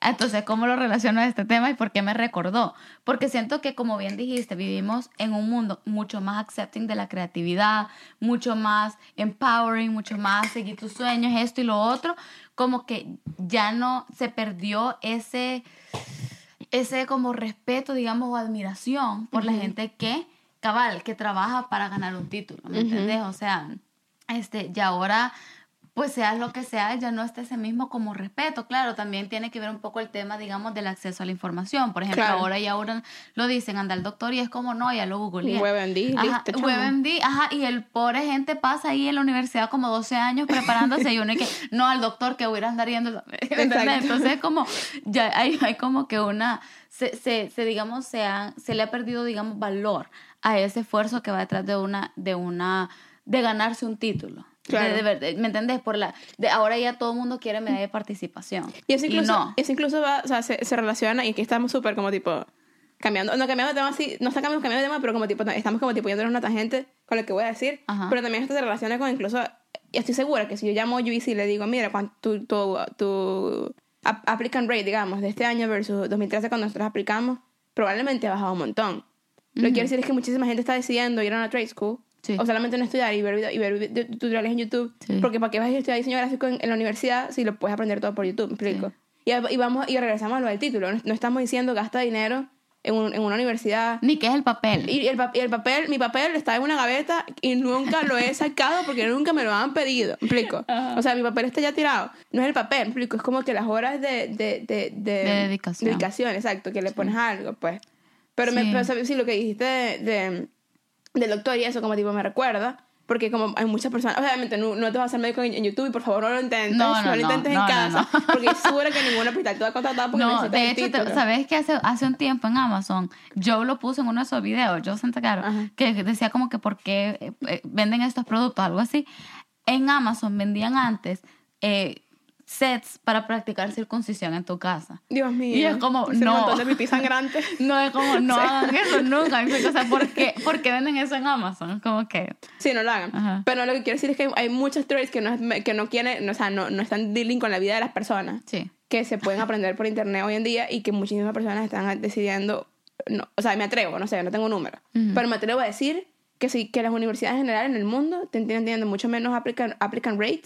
Entonces, ¿cómo lo relaciono a este tema y por qué me recordó? Porque siento que, como bien dijiste, vivimos en un mundo mucho más accepting de la creatividad, mucho más empowering, mucho más seguir tus sueños, esto y lo otro, como que ya no se perdió ese, ese como respeto, digamos, o admiración por la gente que, cabal, que trabaja para ganar un título, ¿me Ujú. entiendes? O sea, este, y ahora pues seas lo que sea, ya no está ese mismo como respeto. Claro, también tiene que ver un poco el tema, digamos, del acceso a la información. Por ejemplo, Claro. ahora y ahora lo dicen, anda al doctor y es como, no, ya lo googleé. WebMD, Ajá, listo, chamo. WebMD, ajá, y el pobre gente pasa ahí en la universidad como 12 años preparándose y uno y que, <laughs> no, al doctor que voy a andar yendo. <laughs> Entonces, como, ya hay, hay como que una, se, se, se, digamos, se, ha- se le ha perdido, digamos, valor a ese esfuerzo que va detrás de una, de una, de ganarse un título. De- Claro. de ver- de- ¿Me entendés? Por la, de ahora ya todo el mundo quiere medalla de participación. Y eso incluso, no. eso incluso va, o sea, se, se relaciona, y aquí estamos súper como tipo, cambiando, no cambiando de tema así, no estamos cambiando de tema, pero como tipo, estamos como tipo yéndonos una tangente con lo que voy a decir, Ajá. pero también esto se relaciona con incluso, y estoy segura que si yo llamo a UBC y le digo, mira, cuánto tu, tu, tu ap- applicant rate, digamos, de este año versus 2013 cuando nosotros aplicamos, probablemente ha bajado un montón. Lo que quiere decir es que muchísima gente está decidiendo ir a una trade school Sí. o solamente no estudiar y ver, video- y ver tutoriales en YouTube. Sí. Porque ¿para qué vas a estudiar diseño gráfico en, en la universidad si lo puedes aprender todo por YouTube? ¿Me explico? Y, y vamos y regresamos a lo del título. No, no estamos diciendo gasta dinero en, un- en una universidad. Ni que es el papel. Y el, y el papel, mi papel está en una gaveta y nunca lo he sacado porque nunca me lo han pedido. ¿Me explico? <laughs> O sea, mi papel está ya tirado. No es el papel, ¿me explico? Es como que las horas de... De, de, de, De dedicación. dedicación, exacto, que le pones algo, pues. Pero, me, Sí. pero, sí, lo que dijiste de- del doctor y eso, como tipo, me recuerda. Porque como hay muchas personas, obviamente no, no te vas a hacer médico en, en YouTube y por favor no lo intentes, No, lo intentes en casa, <laughs> porque seguro que ningún hospital te va a contratar porque No, de hecho, te-. ¿sabes que hace, hace un tiempo en Amazon, Joe lo puso en uno de esos videos, Joe Santacaro, Ajá. que decía como que por qué eh, venden estos productos, algo así. En Amazon vendían antes eh, sets para practicar circuncisión en tu casa. Dios mío. Y es como, Hice no. de pipí sangrante. <laughs> No es como, no <laughs> Sí. hagan eso nunca. O sea, ¿por qué, por qué venden eso en Amazon? Como que, Sí, no lo hagan. Ajá. Pero lo que quiero decir es que hay muchos trades que no, es- que no quieren, o sea, no, no están dealing con la vida de las personas, sí. que se pueden aprender por internet hoy en día y que muchísimas personas están decidiendo, no, o sea, me atrevo, no sé, no tengo número, Ujú. pero me atrevo a decir que sí, que las universidades en general en el mundo tienen teniendo mucho menos applicant, applicant rate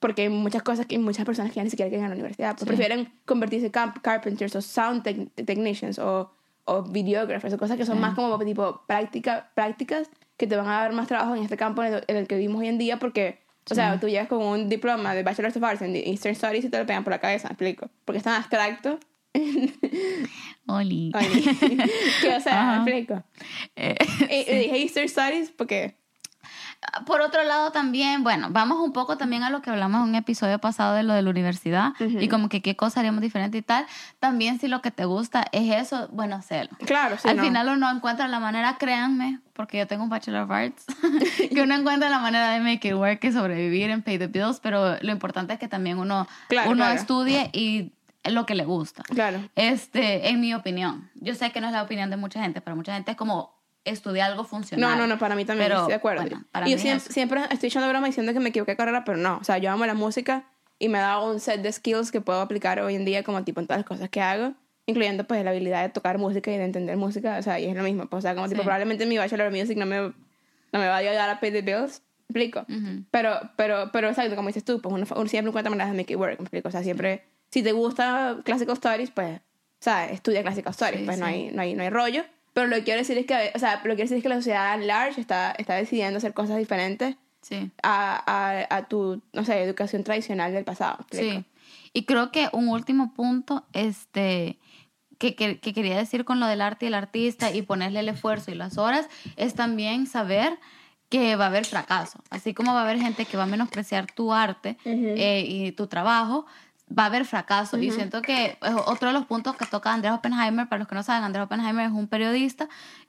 porque hay muchas cosas que hay muchas personas que ya ni siquiera quieren ir a la universidad, pues Sí. prefieren convertirse en camp- carpenters o sound tech- technicians o, o videographers o cosas que son Sí. más como tipo práctica, prácticas que te van a dar más trabajo en este campo en el, en el que vivimos hoy en día porque, o sea, tú llegas con un diploma de Bachelor of Arts en Eastern Studies y te lo pegan por la cabeza, ¿me explico? Porque es tan abstracto. <laughs> Oli. Ay, <laughs> que, o sea, Ajá. ¿me explico? Eh, Y, y dije Eastern Studies porque... Por otro lado también, bueno, vamos un poco también a lo que hablamos en un episodio pasado de lo de la universidad y como que qué cosa haríamos diferente y tal. También si lo que te gusta es eso, bueno, hacerlo. Claro, sí, Al no. final uno encuentra la manera, créanme, porque yo tengo un Bachelor of Arts, <laughs> que uno encuentra la manera de make it work y sobrevivir en pay the bills, pero lo importante es que también uno, Claro, uno claro. estudie y lo que le gusta. Claro. Este, en mi opinión. Yo sé que no es la opinión de mucha gente, pero mucha gente es como estudiar algo funcional. No, no, no, para mí también, Pero, estoy de acuerdo. bueno, para y yo siempre, es- siempre estoy echando broma diciendo que me equivoqué de carrera, pero no. O sea, yo amo la música y me ha dado un set de skills que puedo aplicar hoy en día como tipo en todas las cosas que hago, incluyendo pues la habilidad de tocar música y de entender música. O sea, y es lo mismo. pues, o sea, como tipo Sí. probablemente mi Bachelor of Music no me, no me va a ayudar a pay the bills. ¿Me explico? Ujú. Pero, pero, pero exacto, como dices tú, pues uno, uno siempre encuentra maneras de make it work, ¿me explico? O sea, siempre, si te gusta Classical Studies, pues, o sea, estudia Classical Studies, Sí, pues no, sí. hay, no, hay, no hay rollo. Pero lo que quiero decir es que, o sea, lo que quiero decir es que la sociedad at large está, está decidiendo hacer cosas diferentes Sí. a, a, a tu, no sé, educación tradicional del pasado. Sí. Y creo que un último punto, este, que, que, que quería decir con lo del arte y el artista y ponerle el esfuerzo y las horas, es también saber que va a haber fracaso. Así como va a haber gente que va a menospreciar tu arte eh, y tu trabajo, va a haber fracaso. Y siento que es otro de los puntos que toca Andrés Oppenheimer, para los que no saben, Andrés Oppenheimer es un periodista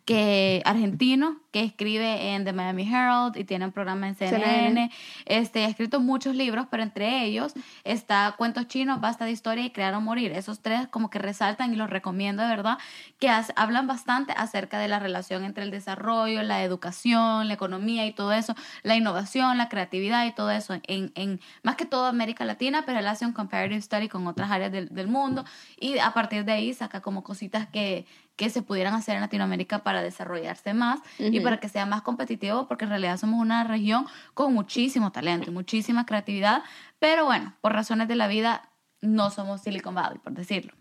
que argentino que escribe en The Miami Herald y tiene un programa en CNN. CNN. Este, ha escrito muchos libros, pero entre ellos está Cuentos Chinos, Basta de Historia y Crear o Morir. Esos tres como que resaltan y los recomiendo de verdad, que has- hablan bastante acerca de la relación entre el desarrollo, la educación, la economía y todo eso, la innovación, la creatividad y todo eso, en, en más que todo América Latina, pero él hace un comparative study con otras áreas del, del mundo y a partir de ahí saca como cositas que, que se pudieran hacer en Latinoamérica para desarrollarse más y Ujú. para que sea más competitivo, porque en realidad somos una región con muchísimo talento y muchísima creatividad, pero bueno, por razones de la vida no somos Silicon Valley, por decirlo.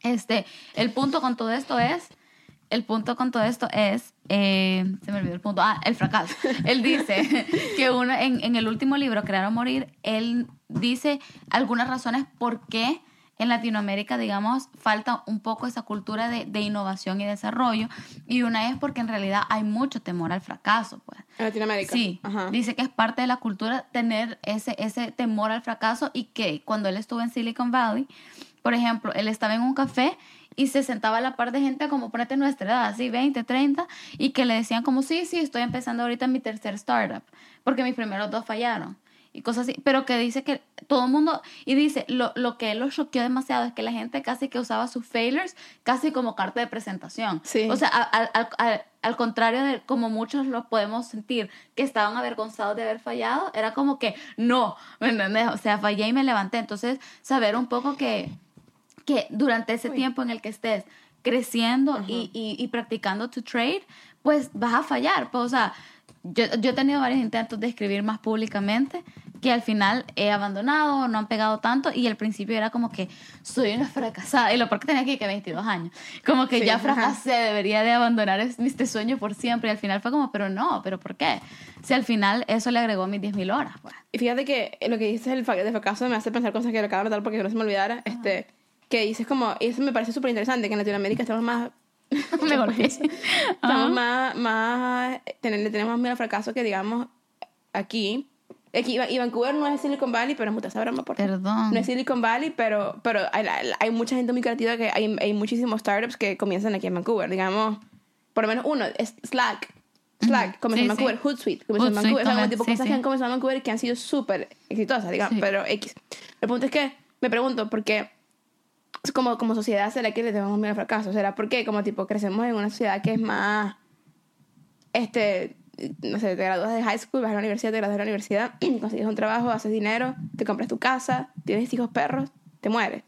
Este, el punto con todo esto es el punto con todo esto es, eh, se me olvidó el punto, ah, el fracaso. <laughs> él dice que uno, en, en el último libro, Crear o Morir, él dice algunas razones por qué en Latinoamérica, digamos, falta un poco esa cultura de, de, innovación y desarrollo. Y una es porque en realidad hay mucho temor al fracaso. Pues. En Latinoamérica. Sí, Ajá. dice que es parte de la cultura tener ese, ese temor al fracaso y que cuando él estuvo en Silicon Valley, por ejemplo, él estaba en un café y se sentaba a la par de gente como ponete nuestra edad, así 20, 30, y que le decían como, sí, sí, estoy empezando ahorita mi tercer startup, porque mis primeros dos fallaron y cosas así, pero que dice que todo el mundo, y dice, lo, lo que él lo choqueó demasiado es que la gente casi que usaba sus failures casi como carta de presentación. Sí. O sea, al, al, al, al contrario de como muchos lo podemos sentir, que estaban avergonzados de haber fallado, era como que, no, ¿me entendés? O sea, fallé y me levanté. Entonces, saber un poco que, que durante ese Uy. tiempo en el que estés creciendo y, y, y practicando tu trade, pues vas a fallar. Pues, o sea, yo, yo he tenido varios intentos de escribir más públicamente que al final he abandonado, no han pegado tanto y al principio era como que soy una fracasada y lo porque tenía aquí que 22 años, como que Sí, ya ajá. fracasé, debería de abandonar es- este sueño por siempre y al final fue como, pero no, pero ¿por qué? Si al final eso le agregó mis 10.000 horas, pues. Y fíjate que lo que dices del fracaso me hace pensar cosas que lo acabo de notar porque no se me olvidara. Este, que dices como, y eso me parece súper interesante, que en Latinoamérica estamos más... <laughs> Me golpeé. <laughs> Estamos más, más, tener- le tenemos más miedo al fracaso que digamos aquí. Aquí, y Vancouver no es Silicon Valley, pero es mucha esa broma, por. Perdón. No es Silicon Valley, pero, pero hay, hay mucha gente muy creativa que hay, hay muchísimos startups que comienzan aquí en Vancouver. Digamos, por lo menos uno, es Slack. Slack comenzó Sí, en Vancouver, sí. Hootsuite comenzó en Vancouver. O sea, como tipo sí, cosas que han comenzado en Vancouver que han sido súper exitosas, digamos, pero X. El punto es que me pregunto, ¿por qué como, como sociedad será que le tenemos miedo al fracaso? ¿Será porque como tipo crecemos en una sociedad que es más, este, no sé, te gradúas de high school, vas a la universidad, te gradúas de la universidad, <clears throat> consigues un trabajo, haces dinero, te compras tu casa, tienes hijos perros, te mueres?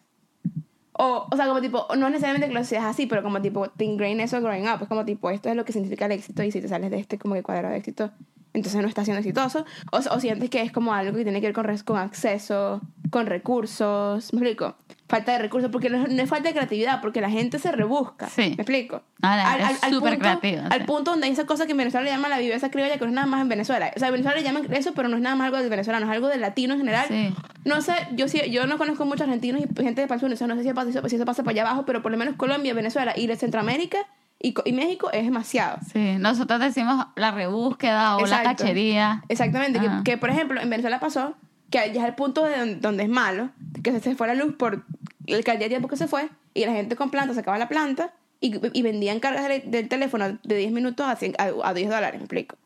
O, o sea, como tipo, no necesariamente que lo seas así, pero como tipo, te ingrain eso growing up. Es como tipo, esto es lo que significa el éxito y si te sales de este como que cuadrado de éxito, entonces no estás siendo exitoso. O, o sientes que es como algo que tiene que ver con, con acceso, con recursos. ¿Me explico? Falta de recursos, porque no, no es falta de creatividad, porque la gente se rebusca. Sí. ¿Me explico? Ah, la- es súper punto- creativa, Al sí. punto donde hay esa cosa que en Venezuela le llaman la viveza criolla, que no es nada más en Venezuela. O sea, en Venezuela le llaman eso, pero no es nada más algo de venezolano, es algo de latino en general. Sí. No sé, yo sí, yo no conozco muchos argentinos y gente de Palsur, o sea, no sé si pasa, si eso pasa por allá abajo, pero por lo menos Colombia, Venezuela y Centroamérica y, y México es demasiado. Sí, nosotros decimos la rebúsqueda o la cachería. Exactamente, que, que, por ejemplo en Venezuela pasó que ya es el punto de donde, donde es malo, que se, se fue la luz por el cantidad de tiempo que se fue y la gente con planta sacaba la planta y, y vendían cargas del, del teléfono de 10 minutos a, 100 a, a 10 dólares, me explico.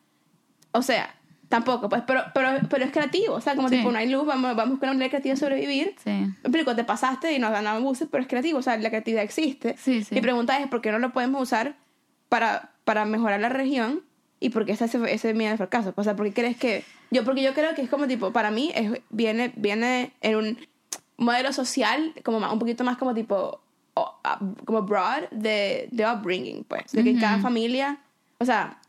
O sea, tampoco, pues, pero, pero, pero es creativo, o sea, como Sí. tipo, no hay luz, vamos, vamos con una creativa de sobrevivir. Sí. Me explico, te pasaste y no dan abusos, pero es creativo, o sea, la creatividad existe. Sí, sí. Mi pregunta es, ¿por qué no lo podemos usar para, para mejorar la región? ¿Y por qué está ese, ese miedo al fracaso? O sea, ¿por qué crees que...? Yo, porque yo creo que es como tipo, para mí, es, viene, viene en un modelo social, como más- un poquito más como tipo, a- como broad, de, de upbringing, pues. De que en cada Ujú. familia, o sea...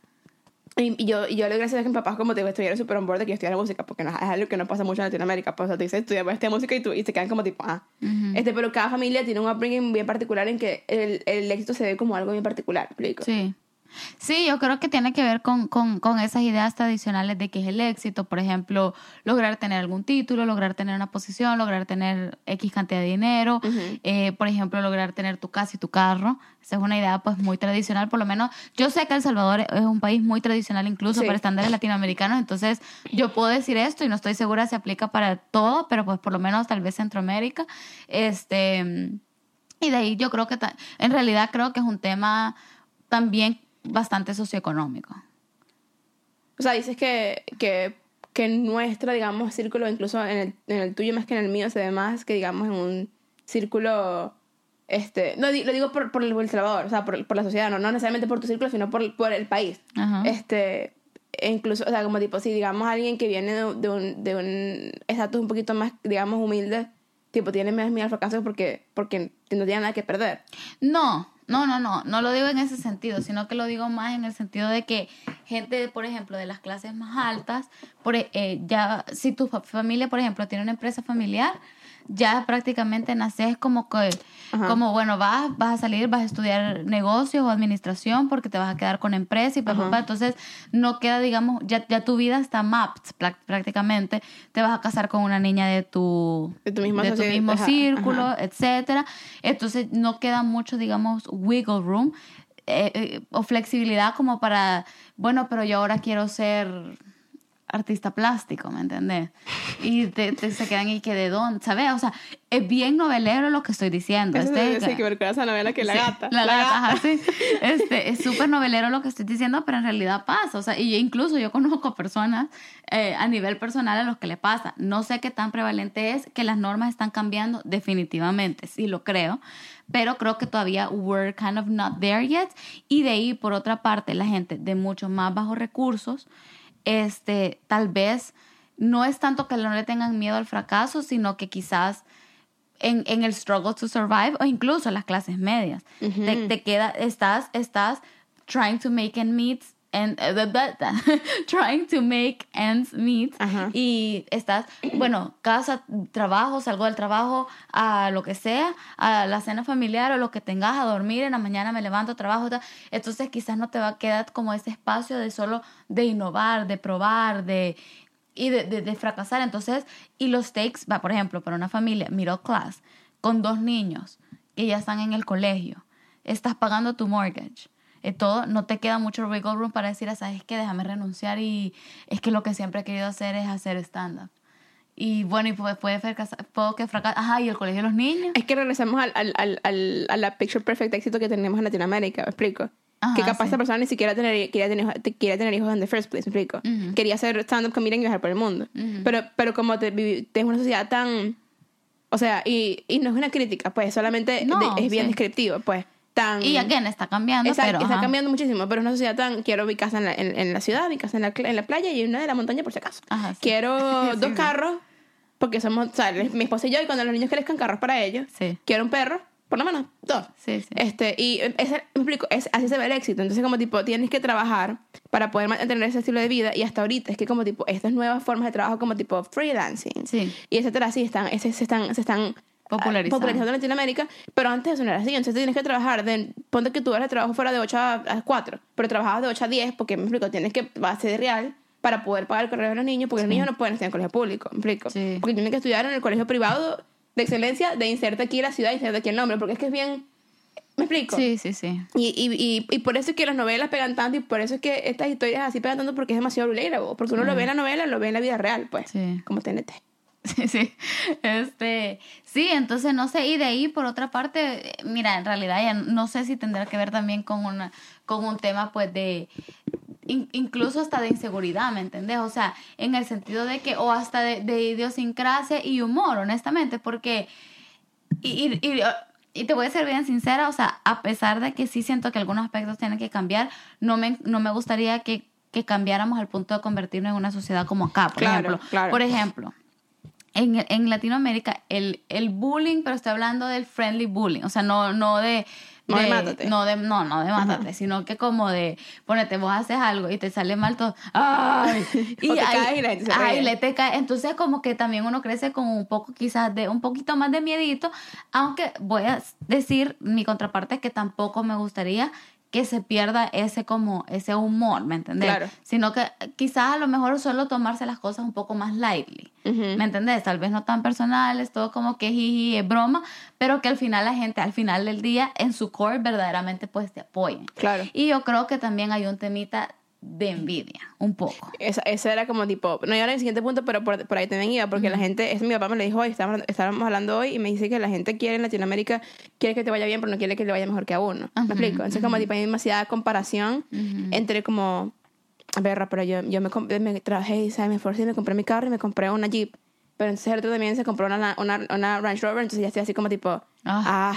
Y, yo, y yo le gracias a que mis papás como te digo, estuvieron súper on board de que yo estudiara música, porque no, es algo que no pasa mucho en Latinoamérica. Pues, o sea, te dicen, estudia esta música y, tú, y se quedan como tipo, ah. Este, pero cada familia tiene un upbringing bien particular en que el, el éxito se ve como algo bien particular, ¿me explico? Sí. Sí, yo creo que tiene que ver con, con, con esas ideas tradicionales de que es el éxito, por ejemplo, lograr tener algún título, lograr tener una posición, lograr tener X cantidad de dinero, eh, por ejemplo, lograr tener tu casa y tu carro. Esa es una idea pues muy tradicional, por lo menos yo sé que El Salvador es un país muy tradicional incluso Sí. para estándares latinoamericanos, entonces yo puedo decir esto y no estoy segura si aplica para todo, pero pues por lo menos tal vez Centroamérica. Este, y de ahí yo creo que en realidad creo que es un tema también bastante socioeconómico. O sea, dices que, que, que nuestra, digamos, círculo, incluso en el, en el tuyo más que en el mío, se ve más que, digamos, en un círculo... Este, no lo digo por, por El Salvador, o sea, por, por la sociedad, no, no necesariamente por tu círculo, sino por, por el país. Ajá. Este, e incluso, o sea, como tipo, si digamos alguien que viene de, de un, de un estatus un poquito más, digamos, humilde, tipo, tiene más miedo al fracaso porque, porque no tiene nada que perder. No, no, no, no, no lo digo en ese sentido, sino que lo digo más en el sentido de que gente, por ejemplo, de las clases más altas, por, eh, ya, si tu fa- familia, por ejemplo, tiene una empresa familiar, ya prácticamente naces como que, como bueno, vas, vas a salir, vas a estudiar negocios o administración porque te vas a quedar con empresa y papá, entonces no queda, digamos, ya, ya tu vida está mapped prácticamente, te vas a casar con una niña de tu, de tu, mismo círculo, etcétera, entonces no queda mucho, digamos, wiggle room eh, eh, o flexibilidad como para, bueno, pero yo ahora quiero ser artista plástico, ¿me entendés? Y te, se quedan y que de dónde, ¿sabes? O sea, es bien novelero lo que estoy diciendo. Este, sí, que esa novela que la gata. La, gata, sí. <laughs> Este, es súper novelero lo que estoy diciendo, pero en realidad pasa. O sea, y incluso yo conozco personas eh, a nivel personal a los que le pasa. No sé qué tan prevalente es que las normas están cambiando, definitivamente, sí lo creo, pero creo que todavía we're kind of not there yet. Y de ahí, por otra parte, la gente de mucho más bajos recursos, este, tal vez no es tanto que no le tengan miedo al fracaso, sino que quizás en, en el struggle to survive o incluso las clases medias, te, te, queda, estás, estás trying to make ends meet and uh, <laughs> trying to make ends meet. Y estás bueno casa trabajo salgo del trabajo a lo que sea a la cena familiar o lo que tengas a dormir en la mañana me levanto trabajo entonces quizás no te va a quedar como ese espacio de solo de innovar de probar de y de, de, fracasar. Entonces y los takes va por ejemplo para una familia middle class con dos niños que ya están en el colegio estás pagando tu mortgage eh, todo, no te queda mucho wiggle room para decir, ah, ¿sabes qué? Déjame renunciar y es que lo que siempre he querido hacer es hacer stand-up. Y bueno, y puede, puede fracasar, puedo que fracasar. Ajá, y el colegio de los niños. Es que regresamos al, al, al, a la picture perfect éxito que tenemos en Latinoamérica, ¿me explico? que capaz esa persona ni siquiera tener, quería, tener, quería tener hijos en the first place, ¿me explico? Quería hacer stand-up comedian y viajar por el mundo. pero, pero como te, tenemos una sociedad tan... O sea, y, y no es una crítica, pues solamente es bien descriptivo, pues y again, está cambiando, está, pero... Está cambiando muchísimo, pero es una sociedad tan... Quiero mi casa en la, en, la ciudad, mi casa en la, en la, playa y una de la montaña por si acaso. Quiero <laughs> dos carros, porque somos... O sea, mi esposa y yo, y cuando los niños crezcan, carros para ellos. Quiero un perro, por lo menos dos. Este, y ese, me explico, es, así se ve el éxito. Entonces, como tipo, tienes que trabajar para poder mantener ese estilo de vida. Y hasta ahorita es que, como tipo, estas nuevas formas de trabajo, como tipo freelancing y etcétera, sí, están, se, se están, se están popularizando. popularizando en Latinoamérica, pero antes eso no era así. Entonces tienes que trabajar, de, ponte que tú eres de trabajo fuera de 8 a 4, pero trabajabas de 8 a 10 porque, me explico, tienes que base de real para poder pagar el colegio de los niños, porque los niños no pueden estudiar en el colegio público, me explico. Porque tienen que estudiar en el colegio privado de excelencia de inserte aquí la ciudad y inserte aquí el nombre, porque es que es bien... ¿Me explico? Sí, sí, sí. Y, y, y, y, por eso es que las novelas pegan tanto y por eso es que estas historias así pegan tanto porque es demasiado relatable. Porque uno lo ve en la novela, lo ve en la vida real, pues. Como TNT. <laughs> Sí, sí. Este, sí, entonces no sé, y de ahí por otra parte, mira, en realidad ya no sé si tendrá que ver también con una con un tema pues de incluso hasta de inseguridad, ¿me entendés? O sea, en el sentido de que o hasta de, de idiosincrasia y humor, honestamente, porque y, y, y, te voy a ser bien sincera, o sea, a pesar de que sí siento que algunos aspectos tienen que cambiar, no me, no me gustaría que, que cambiáramos al punto de convertirnos en una sociedad como acá, por ejemplo. Por ejemplo, en, en Latinoamérica el, el bullying, pero estoy hablando del friendly bullying, o sea, no, no de... no de mátate. No, de, no, no de mátate, sino que como de, ponete, vos haces algo y te sale mal todo, ¡ay! <laughs> Y, te caes y la gente se ay, le te cae. Entonces como que también uno crece con un poco quizás de, un poquito más de miedito, aunque voy a decir, mi contraparte es que tampoco me gustaría que se pierda ese como ese humor, ¿me entendés? Claro. Sino que quizás a lo mejor solo tomarse las cosas un poco más lightly, ¿me entendés? Tal vez no tan personales, todo como que jiji, es broma, pero que al final la gente, al final del día, en su core verdaderamente pues te apoyen. Claro. Y yo creo que también hay un temita de envidia, un poco. Esa, ese era como tipo, no iba el siguiente punto, pero por, por ahí también iba, porque la gente, es mi papá me lo dijo hoy, estábamos, estábamos hablando hoy y me dice que la gente quiere en Latinoamérica, quiere que te vaya bien, pero no quiere que le vaya mejor que a uno. ¿Me explico? Entonces, como tipo, hay demasiada comparación entre como, a ver, pero yo, yo me, me traje, ¿sabes? Me esforcé, me compré mi carro y me compré una Jeep. Pero entonces el otro también se compró una, una, una Range Rover, entonces ya estoy así como tipo, ah,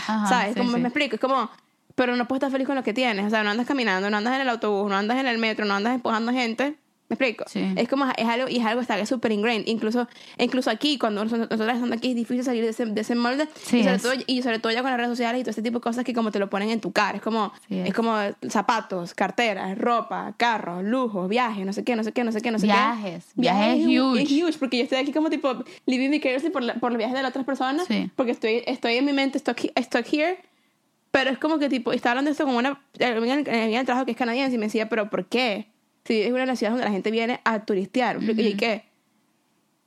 ah ¿sabes? como me explico, es como pero no puedes estar feliz con lo que tienes. O sea, no andas caminando, no andas en el autobús, no andas en el metro, no andas empujando gente ¿Me explico? Sí. Es como, es algo, y es algo que está súper ingrained. Incluso, incluso aquí, cuando nosotros estamos aquí, es difícil salir de ese, de ese molde. Sí, y, sobre es. todo, y sobre todo ya con las redes sociales y todo este tipo de cosas que como te lo ponen en tu cara. Es como, Sí, es. es como zapatos, carteras, ropa, carros, lujos, viajes, no sé qué, no sé qué, no sé qué, no sé Viajes. qué. Viajes es huge. Es huge, porque yo estoy aquí como tipo living vicariously por, la- por los viajes de las otras personas. Sí. Porque estoy, estoy en mi mente, stuck here. Pero es como que tipo, estaba hablando de esto con una amiga en el trabajo que es canadiense y me decía, pero ¿por qué? Si es una de las ciudades donde la gente viene a turistear. ¿Y qué?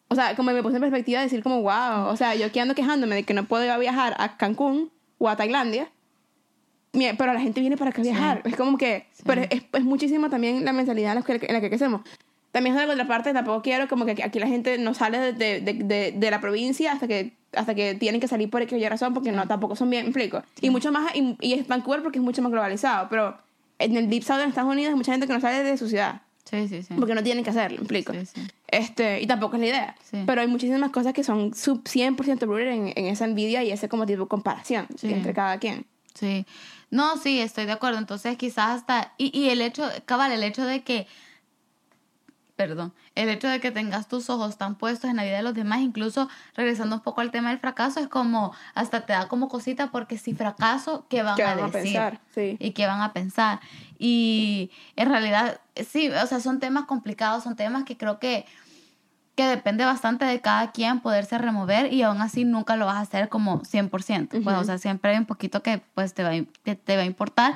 O sea, como me puse en perspectiva de decir como, wow, o sea, yo aquí ando quejándome de que no puedo ir a viajar a Cancún o a Tailandia, pero la gente viene para acá a viajar. Es como que, pero es, es muchísimo también la mentalidad en la que, en la que crecemos. También es de la otra parte, tampoco quiero como que aquí la gente no sale de, de, de, de- la provincia hasta que hasta que tienen que salir por aquella razón porque no tampoco son bien, ¿me explico. Y mucho más, y, y es Vancouver porque es mucho más globalizado, pero en el Deep South de Estados Unidos hay mucha gente que no sale de su ciudad Sí, sí, sí. porque no tienen que hacerlo, ¿me explico. Sí, sí. Este, y tampoco es la idea. Sí. Pero hay muchísimas cosas que son sub 100% rooted en, en esa envidia y ese como tipo de comparación Sí. entre cada quien. Sí. No, sí, estoy de acuerdo. Entonces, quizás hasta. Y, y el hecho, cabal, el hecho de que. Perdón. El hecho de que tengas tus ojos tan puestos en la vida de los demás, incluso regresando un poco al tema del fracaso, es como. Hasta te da como cosita, porque si fracaso, ¿qué van, ¿Qué a van a decir? pensar? Sí. Y qué van a pensar. Y en realidad, sí, o sea, son temas complicados, son temas que creo que que depende bastante de cada quien poderse remover y aún así nunca lo vas a hacer como 100%. Pues, o sea, siempre hay un poquito que pues te va, te va a importar.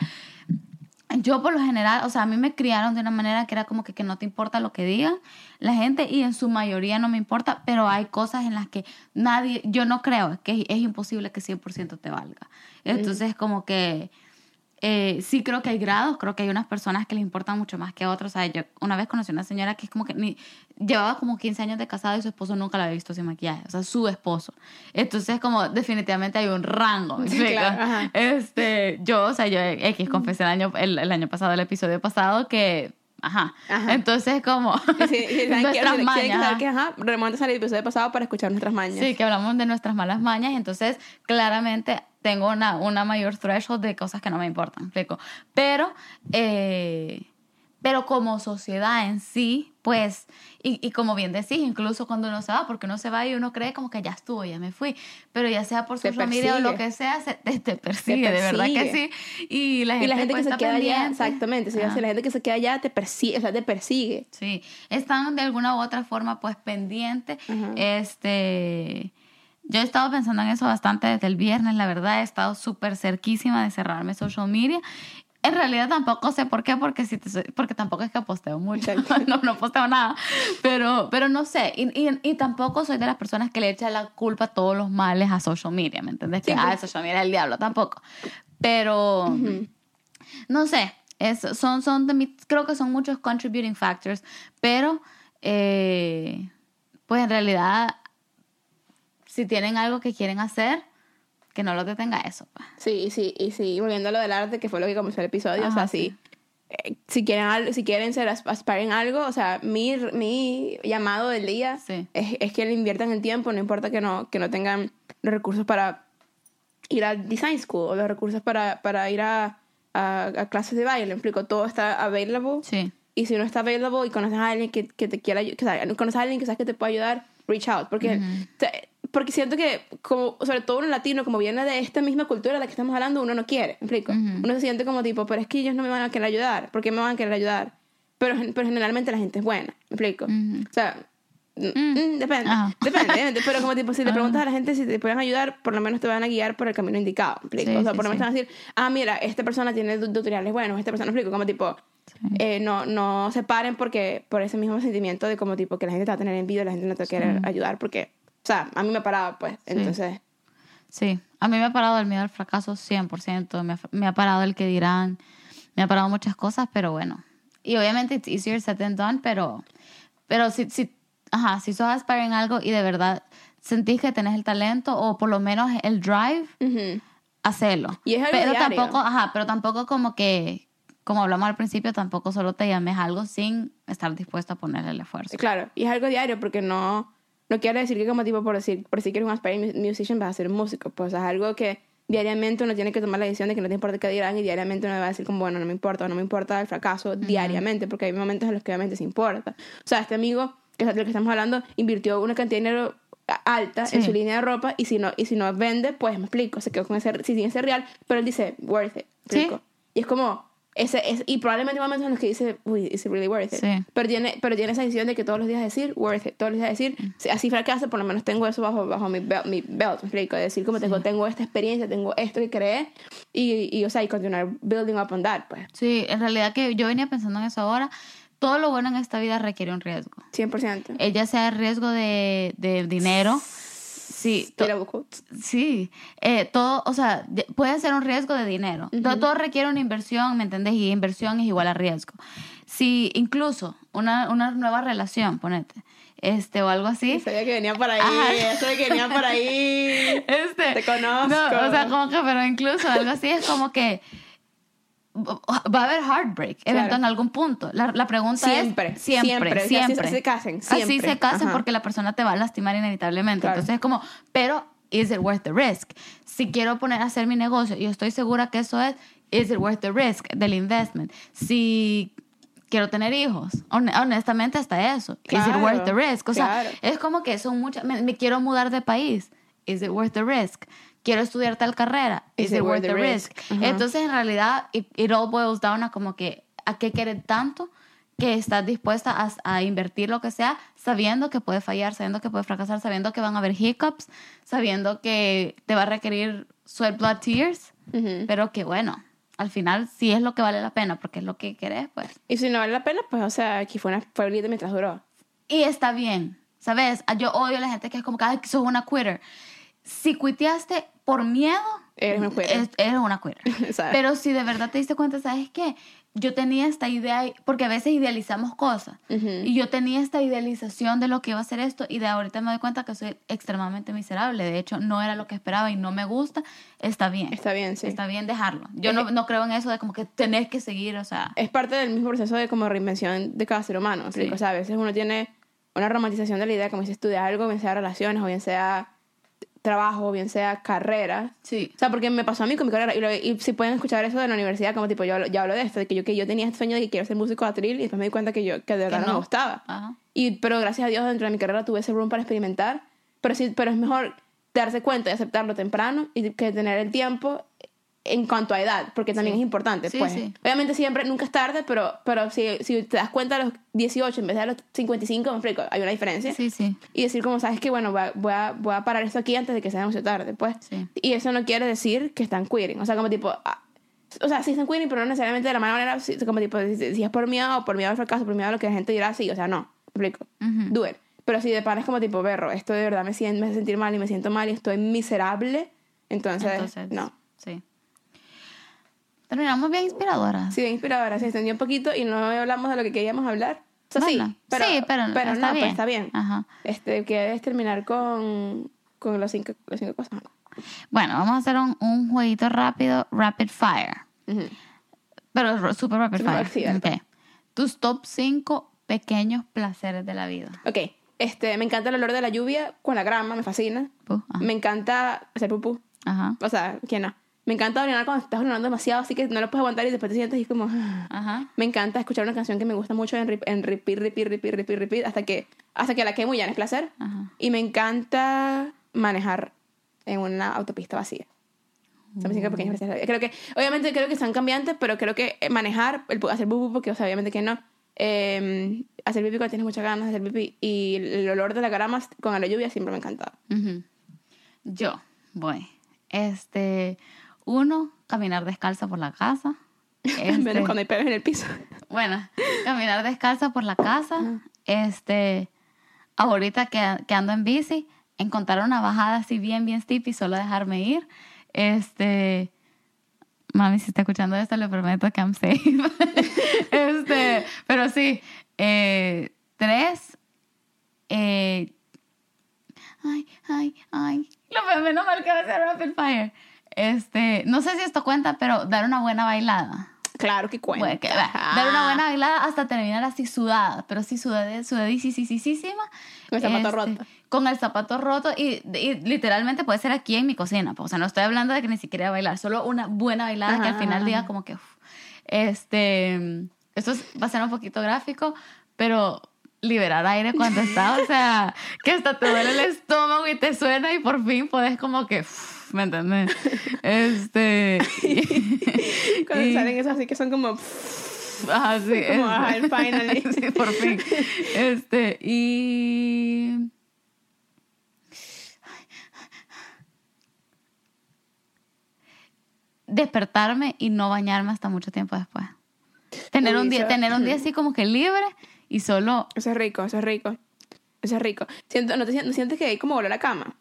Yo por lo general, o sea, a mí me criaron de una manera que era como que, que no te importa lo que digan la gente y en su mayoría no me importa, pero hay cosas en las que nadie, yo no creo, que es imposible que 100% te valga. Entonces como que eh, sí creo que hay grados, creo que hay unas personas que les importan mucho más que a otros. O sea, yo una vez conocí a una señora que es como que ni, llevaba como 15 años de casada y su esposo nunca la había visto sin maquillaje, o sea, su esposo. Entonces, como definitivamente hay un rango. Este, yo, o sea, yo X confesé el año, el, el año pasado, el episodio pasado, que, ajá. Ajá. Entonces, como <laughs> <laughs> saben que, nuestras mañas. que, ajá, remontes al episodio pasado para escuchar nuestras mañas. Sí, que hablamos de nuestras malas mañas y entonces claramente tengo una, una mayor threshold de cosas que no me importan, ¿me explico. Pero, eh, pero como sociedad en sí, pues, y, y como bien decís, incluso cuando uno se va, porque uno se va y uno cree como que ya estuvo, ya me fui, pero ya sea por Te social media o lo que sea, se- te, te persigue, de verdad que sí. Y la gente, y la gente que se queda allá, pendiente. exactamente, sí, Ajá. la gente que se queda allá te persigue, o sea, te persigue. Sí, están de alguna u otra forma pues pendientes. Este, yo he estado pensando en eso bastante desde el viernes, la verdad, he estado súper cerquísima de cerrarme social media. En realidad tampoco sé por qué, porque, si te soy- porque tampoco es que posteo mucho, <laughs> <laughs> no, no posteo nada, pero, pero no sé, y, y, y tampoco soy de las personas que le echan la culpa a todos los males a social media, ¿me entiendes? Que, Sí, ah, social media es el diablo, tampoco. Pero, no sé, es, son, son de mi- creo que son muchos contributing factors, pero eh, pues en realidad, si tienen algo que quieren hacer, que no lo detenga eso. Sí, sí, y sí, volviendo a lo del arte, que fue lo que comenzó el episodio, o sea, sí. eh, si quieren, si quieren ser as- aspiren a algo, o sea, mi, mi llamado del día Sí. es, es que le inviertan el tiempo, no importa que no, que no tengan los recursos para ir a design school o los recursos para, para ir a, a, a clases de baile, explico, todo está available. Sí, Y si no está available y conoces a alguien que, que te quiera que, conoces a alguien que sabes que te puede ayudar, reach out. Porque, o sea, porque siento que, como, sobre todo un latino, como viene de esta misma cultura de la que estamos hablando, uno no quiere, ¿me explico? Ujú. Uno se siente como tipo, pero es que ellos no me van a querer ayudar. ¿Por qué me van a querer ayudar? Pero, pero generalmente la gente es buena, ¿me explico? Ujú. O sea, mm, mm, depende, Ajá. <laughs> depende, depende. Pero como tipo, si le preguntas a la gente si te pueden ayudar, por lo menos te van a guiar por el camino indicado, ¿me explico? Sí, o sea, sí, por lo menos sí. te van a decir, ah, mira, esta persona tiene tu- tutoriales buenos, esta persona, ¿me explico? Como tipo, eh, no, no se paren porque por ese mismo sentimiento de como tipo que la gente te va a tener envidia, la gente no te quiere ayudar porque, o sea, a mí me ha parado pues, entonces, sí. A mí me ha parado el miedo al fracaso 100%, me ha, me ha parado el que dirán, me ha parado muchas cosas, pero bueno. Y obviamente it's easier said than done, pero, pero si, si, ajá, si sos aspire en algo y de verdad sentís que tenés el talento o por lo menos el drive, ujú. hacelo. Y es algo pero diario. tampoco, ajá, pero tampoco como que, como hablamos al principio, tampoco solo te llames algo sin estar dispuesto a ponerle el esfuerzo. claro, y es algo diario porque no, no quiere decir que como tipo por decir, por decir que eres un aspiring mu- musician vas a ser músico, pues es algo que diariamente uno tiene que tomar la decisión de que no te importa qué dirán y diariamente uno va a decir como, bueno, no me importa, no me importa el fracaso diariamente, porque hay momentos en los que obviamente se importa. O sea, este amigo, que es del que estamos hablando, invirtió una cantidad de dinero alta en Sí. su línea de ropa y si no y si no vende pues me explico se quedó con ese si tiene ese real pero él dice worth it ¿me Sí. y es como ese es, y probablemente hay momentos en los que dice uy is it really worth it Sí. pero tiene pero tiene esa decisión de que todos los días decir worth it todos los días decir Mm. así fracasa por lo menos tengo eso bajo bajo mi belt, mi belt me explico decir como tengo tengo esta experiencia tengo esto que creé y, y o sea y continuar building up on that pues Sí, en realidad que yo venía pensando en eso ahora. Todo lo bueno en esta vida requiere un riesgo. 100% Eh, ya sea el riesgo de, de dinero, sí, sí, eh, todo, o sea, de- puede ser un riesgo de dinero. todo, todo requiere una inversión, ¿me entendés? Y inversión es igual a riesgo. Si incluso una, una nueva relación, ponete, este o algo así, sabía que venía por ahí Ajá. sabía que venía por ahí <laughs> Este, Te conozco. No, o sea, como que, pero incluso algo así es como que va a haber heartbreak evento Claro. en algún punto. La, la pregunta Siempre, es siempre, siempre. siempre. Así- así se casen, Así siempre. se casen Ajá. porque la persona te va a lastimar inevitablemente. Claro. Entonces es como, pero is it worth the risk? Si quiero poner a hacer mi negocio y estoy segura que eso es, is it worth the risk del investment? Si quiero tener hijos, hon- honestamente hasta eso, is it Claro, worth the risk? O sea, claro. es como que son muchas, me, me quiero mudar de país, is it worth the risk? Quiero estudiar tal carrera, is, it worth the risk? Ajá. Entonces, en realidad, it, it all boils down a como que a qué quieres tanto que estás dispuesta a, a invertir lo que sea, sabiendo que puede fallar, sabiendo que puede fracasar, sabiendo que van a haber hiccups, sabiendo que te va a requerir sweat, blood, tears, Ujú. pero que bueno, al final sí es lo que vale la pena, porque es lo que querés, pues. Y si no vale la pena, pues, o sea, aquí fue una pueblita mientras duró. Y está bien, ¿sabes? Yo odio a la gente que es como que, ay, que sos una quitter. Si cuiteaste por miedo, Eres una eres. <laughs> ¿Sabes? Pero si de verdad te diste cuenta, ¿sabes qué? Yo tenía esta idea, porque a veces idealizamos cosas. Y yo tenía esta idealización de lo que iba a ser esto y de ahorita me doy cuenta que soy extremadamente miserable. De hecho, no era lo que esperaba y no me gusta. Está bien. Está bien, sí. Está bien dejarlo. Yo Es no, no creo en eso de como que tenés que seguir, o sea... Es parte del mismo proceso de como reinvención de cada ser humano. Sí. O sea, a veces uno tiene una romantización de la idea, como dices tú, de algo, bien sea relaciones, o bien sea trabajo, bien sea carrera. Sí. O sea, porque me pasó a mí con mi carrera. Y, lo- y si pueden escuchar eso de la universidad, como tipo, yo hablo- ya hablo de esto, de que yo, que yo tenía este sueño de que quiero ser músico de atril y después me di cuenta que yo que de verdad no. no. me gustaba. Ajá. Y, pero gracias a Dios dentro de mi carrera tuve ese room para experimentar. Pero sí, pero es mejor darse cuenta y aceptarlo temprano y que tener el tiempo en cuanto a edad, porque también Sí. es importante. Sí, pues. sí. Obviamente siempre, nunca es tarde, pero, pero si, si te das cuenta a los 18 en vez de a los 55, me explico, hay una diferencia. Sí, sí. Y decir como, sabes que bueno, voy a, voy, a, voy a parar esto aquí antes de que sea demasiado tarde, pues. Sí. Y eso no quiere decir que están queering. O sea, como tipo... ah, o sea, sí están queering, pero no necesariamente de la mala manera. Como tipo, si, si es por miedo o por miedo al fracaso, por miedo a lo que la gente dirá, sí. O sea, no. ¿Me explico? Do it. Pero si de pan es como tipo, berro, esto de verdad me, siento, me hace sentir mal y me siento mal y estoy miserable, entonces, Entonces, no. Terminamos bien inspiradoras. Sí, bien inspiradora, se extendió un poquito y no hablamos de lo que queríamos hablar. O sea, Bueno, sí, pero, sí, pero pero está no, bien. pues está bien. Ajá. Este, que debes terminar con, con los, cinco, los cinco cosas. Bueno, vamos a hacer un, un jueguito rápido, rapid fire. Pero super rapid Super fire. rapid, Ok. Tus top 5 pequeños placeres de la vida. Ok, este, me encanta el olor de la lluvia con la grama, me fascina. Me encanta hacer pupú. Ajá. O sea, ¿quién no? Me encanta orinar cuando estás orinando demasiado, así que no lo puedes aguantar y después te sientes y es como... ah. Ajá. Me encanta escuchar una canción que me gusta mucho en, en repeat, repeat, repeat, repeat, repeat, hasta que, hasta que la quemo y ya no es placer. Ajá. Y me encanta manejar en una autopista vacía. Son mis cinco pequeños placeres. Creo que, obviamente creo que son cambiantes, pero creo que eh, manejar, el, hacer bubu, porque o sea, obviamente que no. eh, hacer pipí cuando tienes muchas ganas de hacer pipí. Y el olor de la grama con la lluvia siempre me ha encantado. Yo voy. Este. Uno, caminar descalza por la casa. <laughs> Este, Menos cuando hay pelos en el piso. <laughs> Bueno, caminar descalza por la casa. Este, ahorita que, que ando en bici, encontrar una bajada así bien, bien steep y solo dejarme ir. Este, mami, si está escuchando esto, le prometo que I'm safe. <laughs> este, pero sí, eh, tres, eh, ay, ay, ay, lo menos mal que va a ser rapid fire. Este, no sé si esto cuenta, pero dar una buena bailada. Claro que cuenta. Bueno, que, dar una buena bailada hasta terminar así sudada, pero sí sudade, sudadísima. Con el zapato Este, roto. con el zapato roto y, y literalmente puede ser aquí en mi cocina. pues, O sea, no estoy hablando de que ni siquiera bailar, solo una buena bailada que al final diga como que, uf, este, esto es- va a ser un poquito gráfico, pero liberar aire cuando está, o sea, que hasta te duele el estómago y te suena y por fin puedes como que, uf, ¿me entiendes? Este, <laughs> Cuando y- salen esos así que son como... Ajá, sí. <laughs> Como, ajá, el finally. <laughs> sí, por fin. Este, y. Despertarme y no bañarme hasta mucho tiempo después. Tener Uy, un día, eso- tener un día así como que libre y solo. Eso es rico, eso es rico. Eso es rico. Siento, ¿no, te, no sientes que hay como olor a cama?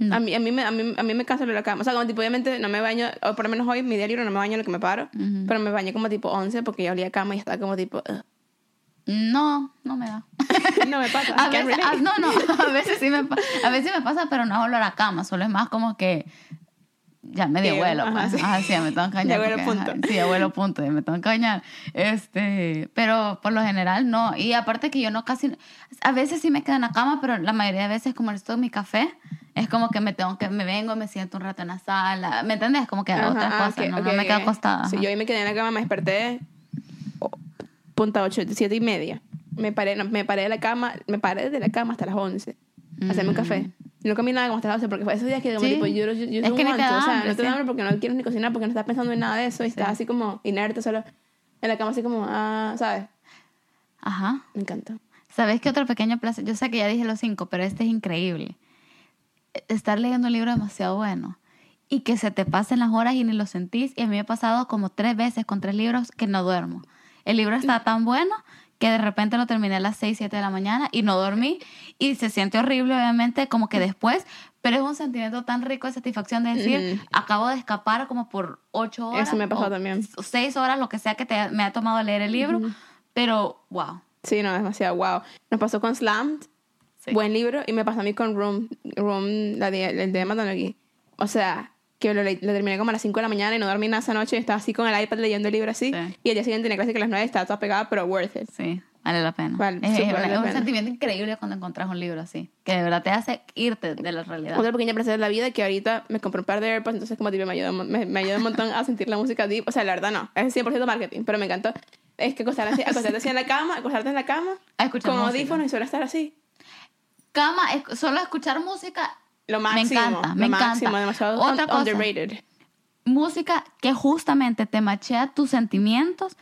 No. A, mí, a, mí me, a, mí, a mí me cansa el olor a cama. O sea, como tipo, obviamente no me baño, o por lo menos hoy, mi día libre no me baño lo que me paro, pero me bañé como tipo 11 porque ya olía cama y estaba como tipo... ugh. No, no me da. <laughs> No me pasa. A veces, no, no, <laughs> a veces sí me, a veces me pasa, pero no es olor a cama, solo es más como que ya medio Ew, vuelo, ajá, pues. sí. Ajá, sí, ya me tengo que <laughs> bañar. Porque, punto. ajá, sí, ya huelo punto, me tengo que bañar. Este, pero por lo general no. Y aparte que yo no casi, a veces sí me quedo en la cama, pero la mayoría de veces como esto mi café, es como que me tengo que, me vengo, me siento un rato en la sala, ¿me entiendes? Como que hago otras ah, cosas, ok, no, ok, no me quedo acostada. Sí, yo hoy me quedé en la cama, me desperté oh, punta 8, 7 y media. Me paré, no, me paré de la cama, me paré de la cama hasta las 11. a Hacerme un café. No comí nada como 12 porque fue esos días que como Mm. Sí. tipo, yo, yo, yo Es soy que un guancho, da o sea, hambre, no te da sí. hambre porque no quieres ni cocinar, porque no estás pensando en nada de eso y estás así como inerte solo en la cama así como, ah, ¿sabes? Ajá. Me encanta. ¿Sabes qué otro pequeño placer? Yo sé que ya dije los cinco, pero este es increíble. Estar leyendo un libro demasiado bueno y que se te pasen las horas y ni lo sentís. Y a mí me ha pasado como tres veces con tres libros que no duermo. El libro está tan bueno que de repente lo terminé a las 6, 7 de la mañana y no dormí. Y se siente horrible, obviamente, como que después, pero es un sentimiento tan rico de satisfacción de decir, Ujú. acabo de escapar como por 8 horas. Eso me pasó o también. 6 horas, lo que sea que te- me ha tomado leer el libro. Pero, wow. Sí, no, demasiado, wow. Nos pasó con Slammed, Sí. buen libro, y me pasó a mí con Room, Room la de, el de Matanogui. O sea, que lo, lo terminé como a las 5 de la mañana y no dormí nada esa noche, y estaba así con el iPad leyendo el libro así, Sí. y el día siguiente tenía clase que a las 9 estaba toda pegada, pero worth it. Sí, vale la pena. Vale, es, es vale un- la un pena. sentimiento increíble cuando encuentras un libro así, que de verdad te hace irte de la realidad. Otra pequeña placer de la vida que ahorita me compré un par de AirPods, entonces como tipo me ayuda, me, me ayuda un montón a sentir la música deep. O sea, la verdad no, es 100% marketing, pero me encantó. Es que acostarte así, acostarte así en la cama, acostarte en la cama, con audífonos y solo estar así. Cama, es- solo escuchar música, Lo máximo. encanta, lo me encanta. máximo, demasiado Otra un- cosa. underrated. música que justamente te machea tus sentimientos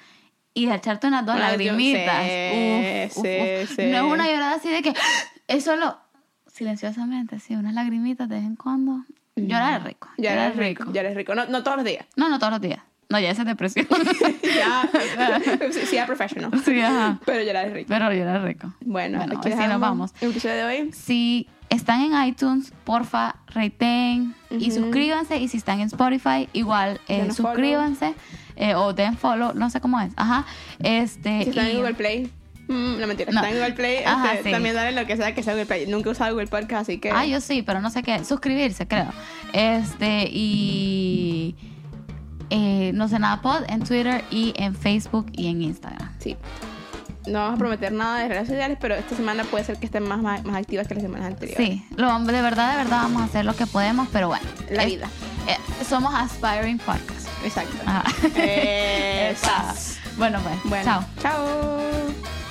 y de echarte unas dos lagrimitas. sé, Uf, uf, sí, uf. sí. No es una llorada así de que <gasps> es solo silenciosamente, sí, unas lagrimitas de vez en cuando. Llorar es rico. Ya llorar eres rico, ya eres rico. No, no todos los días. No, no todos los días. No, ya esa es depresión. <laughs> ya, <laughs> sí, sí, a professional. sí, ajá. Pero ya eres rico. Pero llorar es rico. Bueno, Bueno, aquí así nos vamos. El episodio de hoy. Si están en iTunes, porfa, raten y suscríbanse. Y si están en Spotify, igual eh, suscríbanse eh, o den follow, no sé cómo es. Ajá. Este, Si están y- en Google Play. mm, no mentira, si No. están en Google Play, Ajá, este, sí. también dale lo que sea que sea Google Play. Nunca he usado Google Podcast, así que. Ah, yo sí, pero no sé qué. Suscribirse, creo. Este, y. eh, no sé nada pod en Twitter y en Facebook y en Instagram. Sí. No vamos a prometer nada de redes sociales, pero esta semana puede ser que estén más, más, más activas que las semanas anteriores. Sí, lo, de verdad, de verdad vamos a hacer lo que podemos, pero bueno. La es- vida. eh, somos Aspiring Podcast. Exacto. Ajá. <laughs> Esa. Bueno, pues, Bueno, chao. Chao.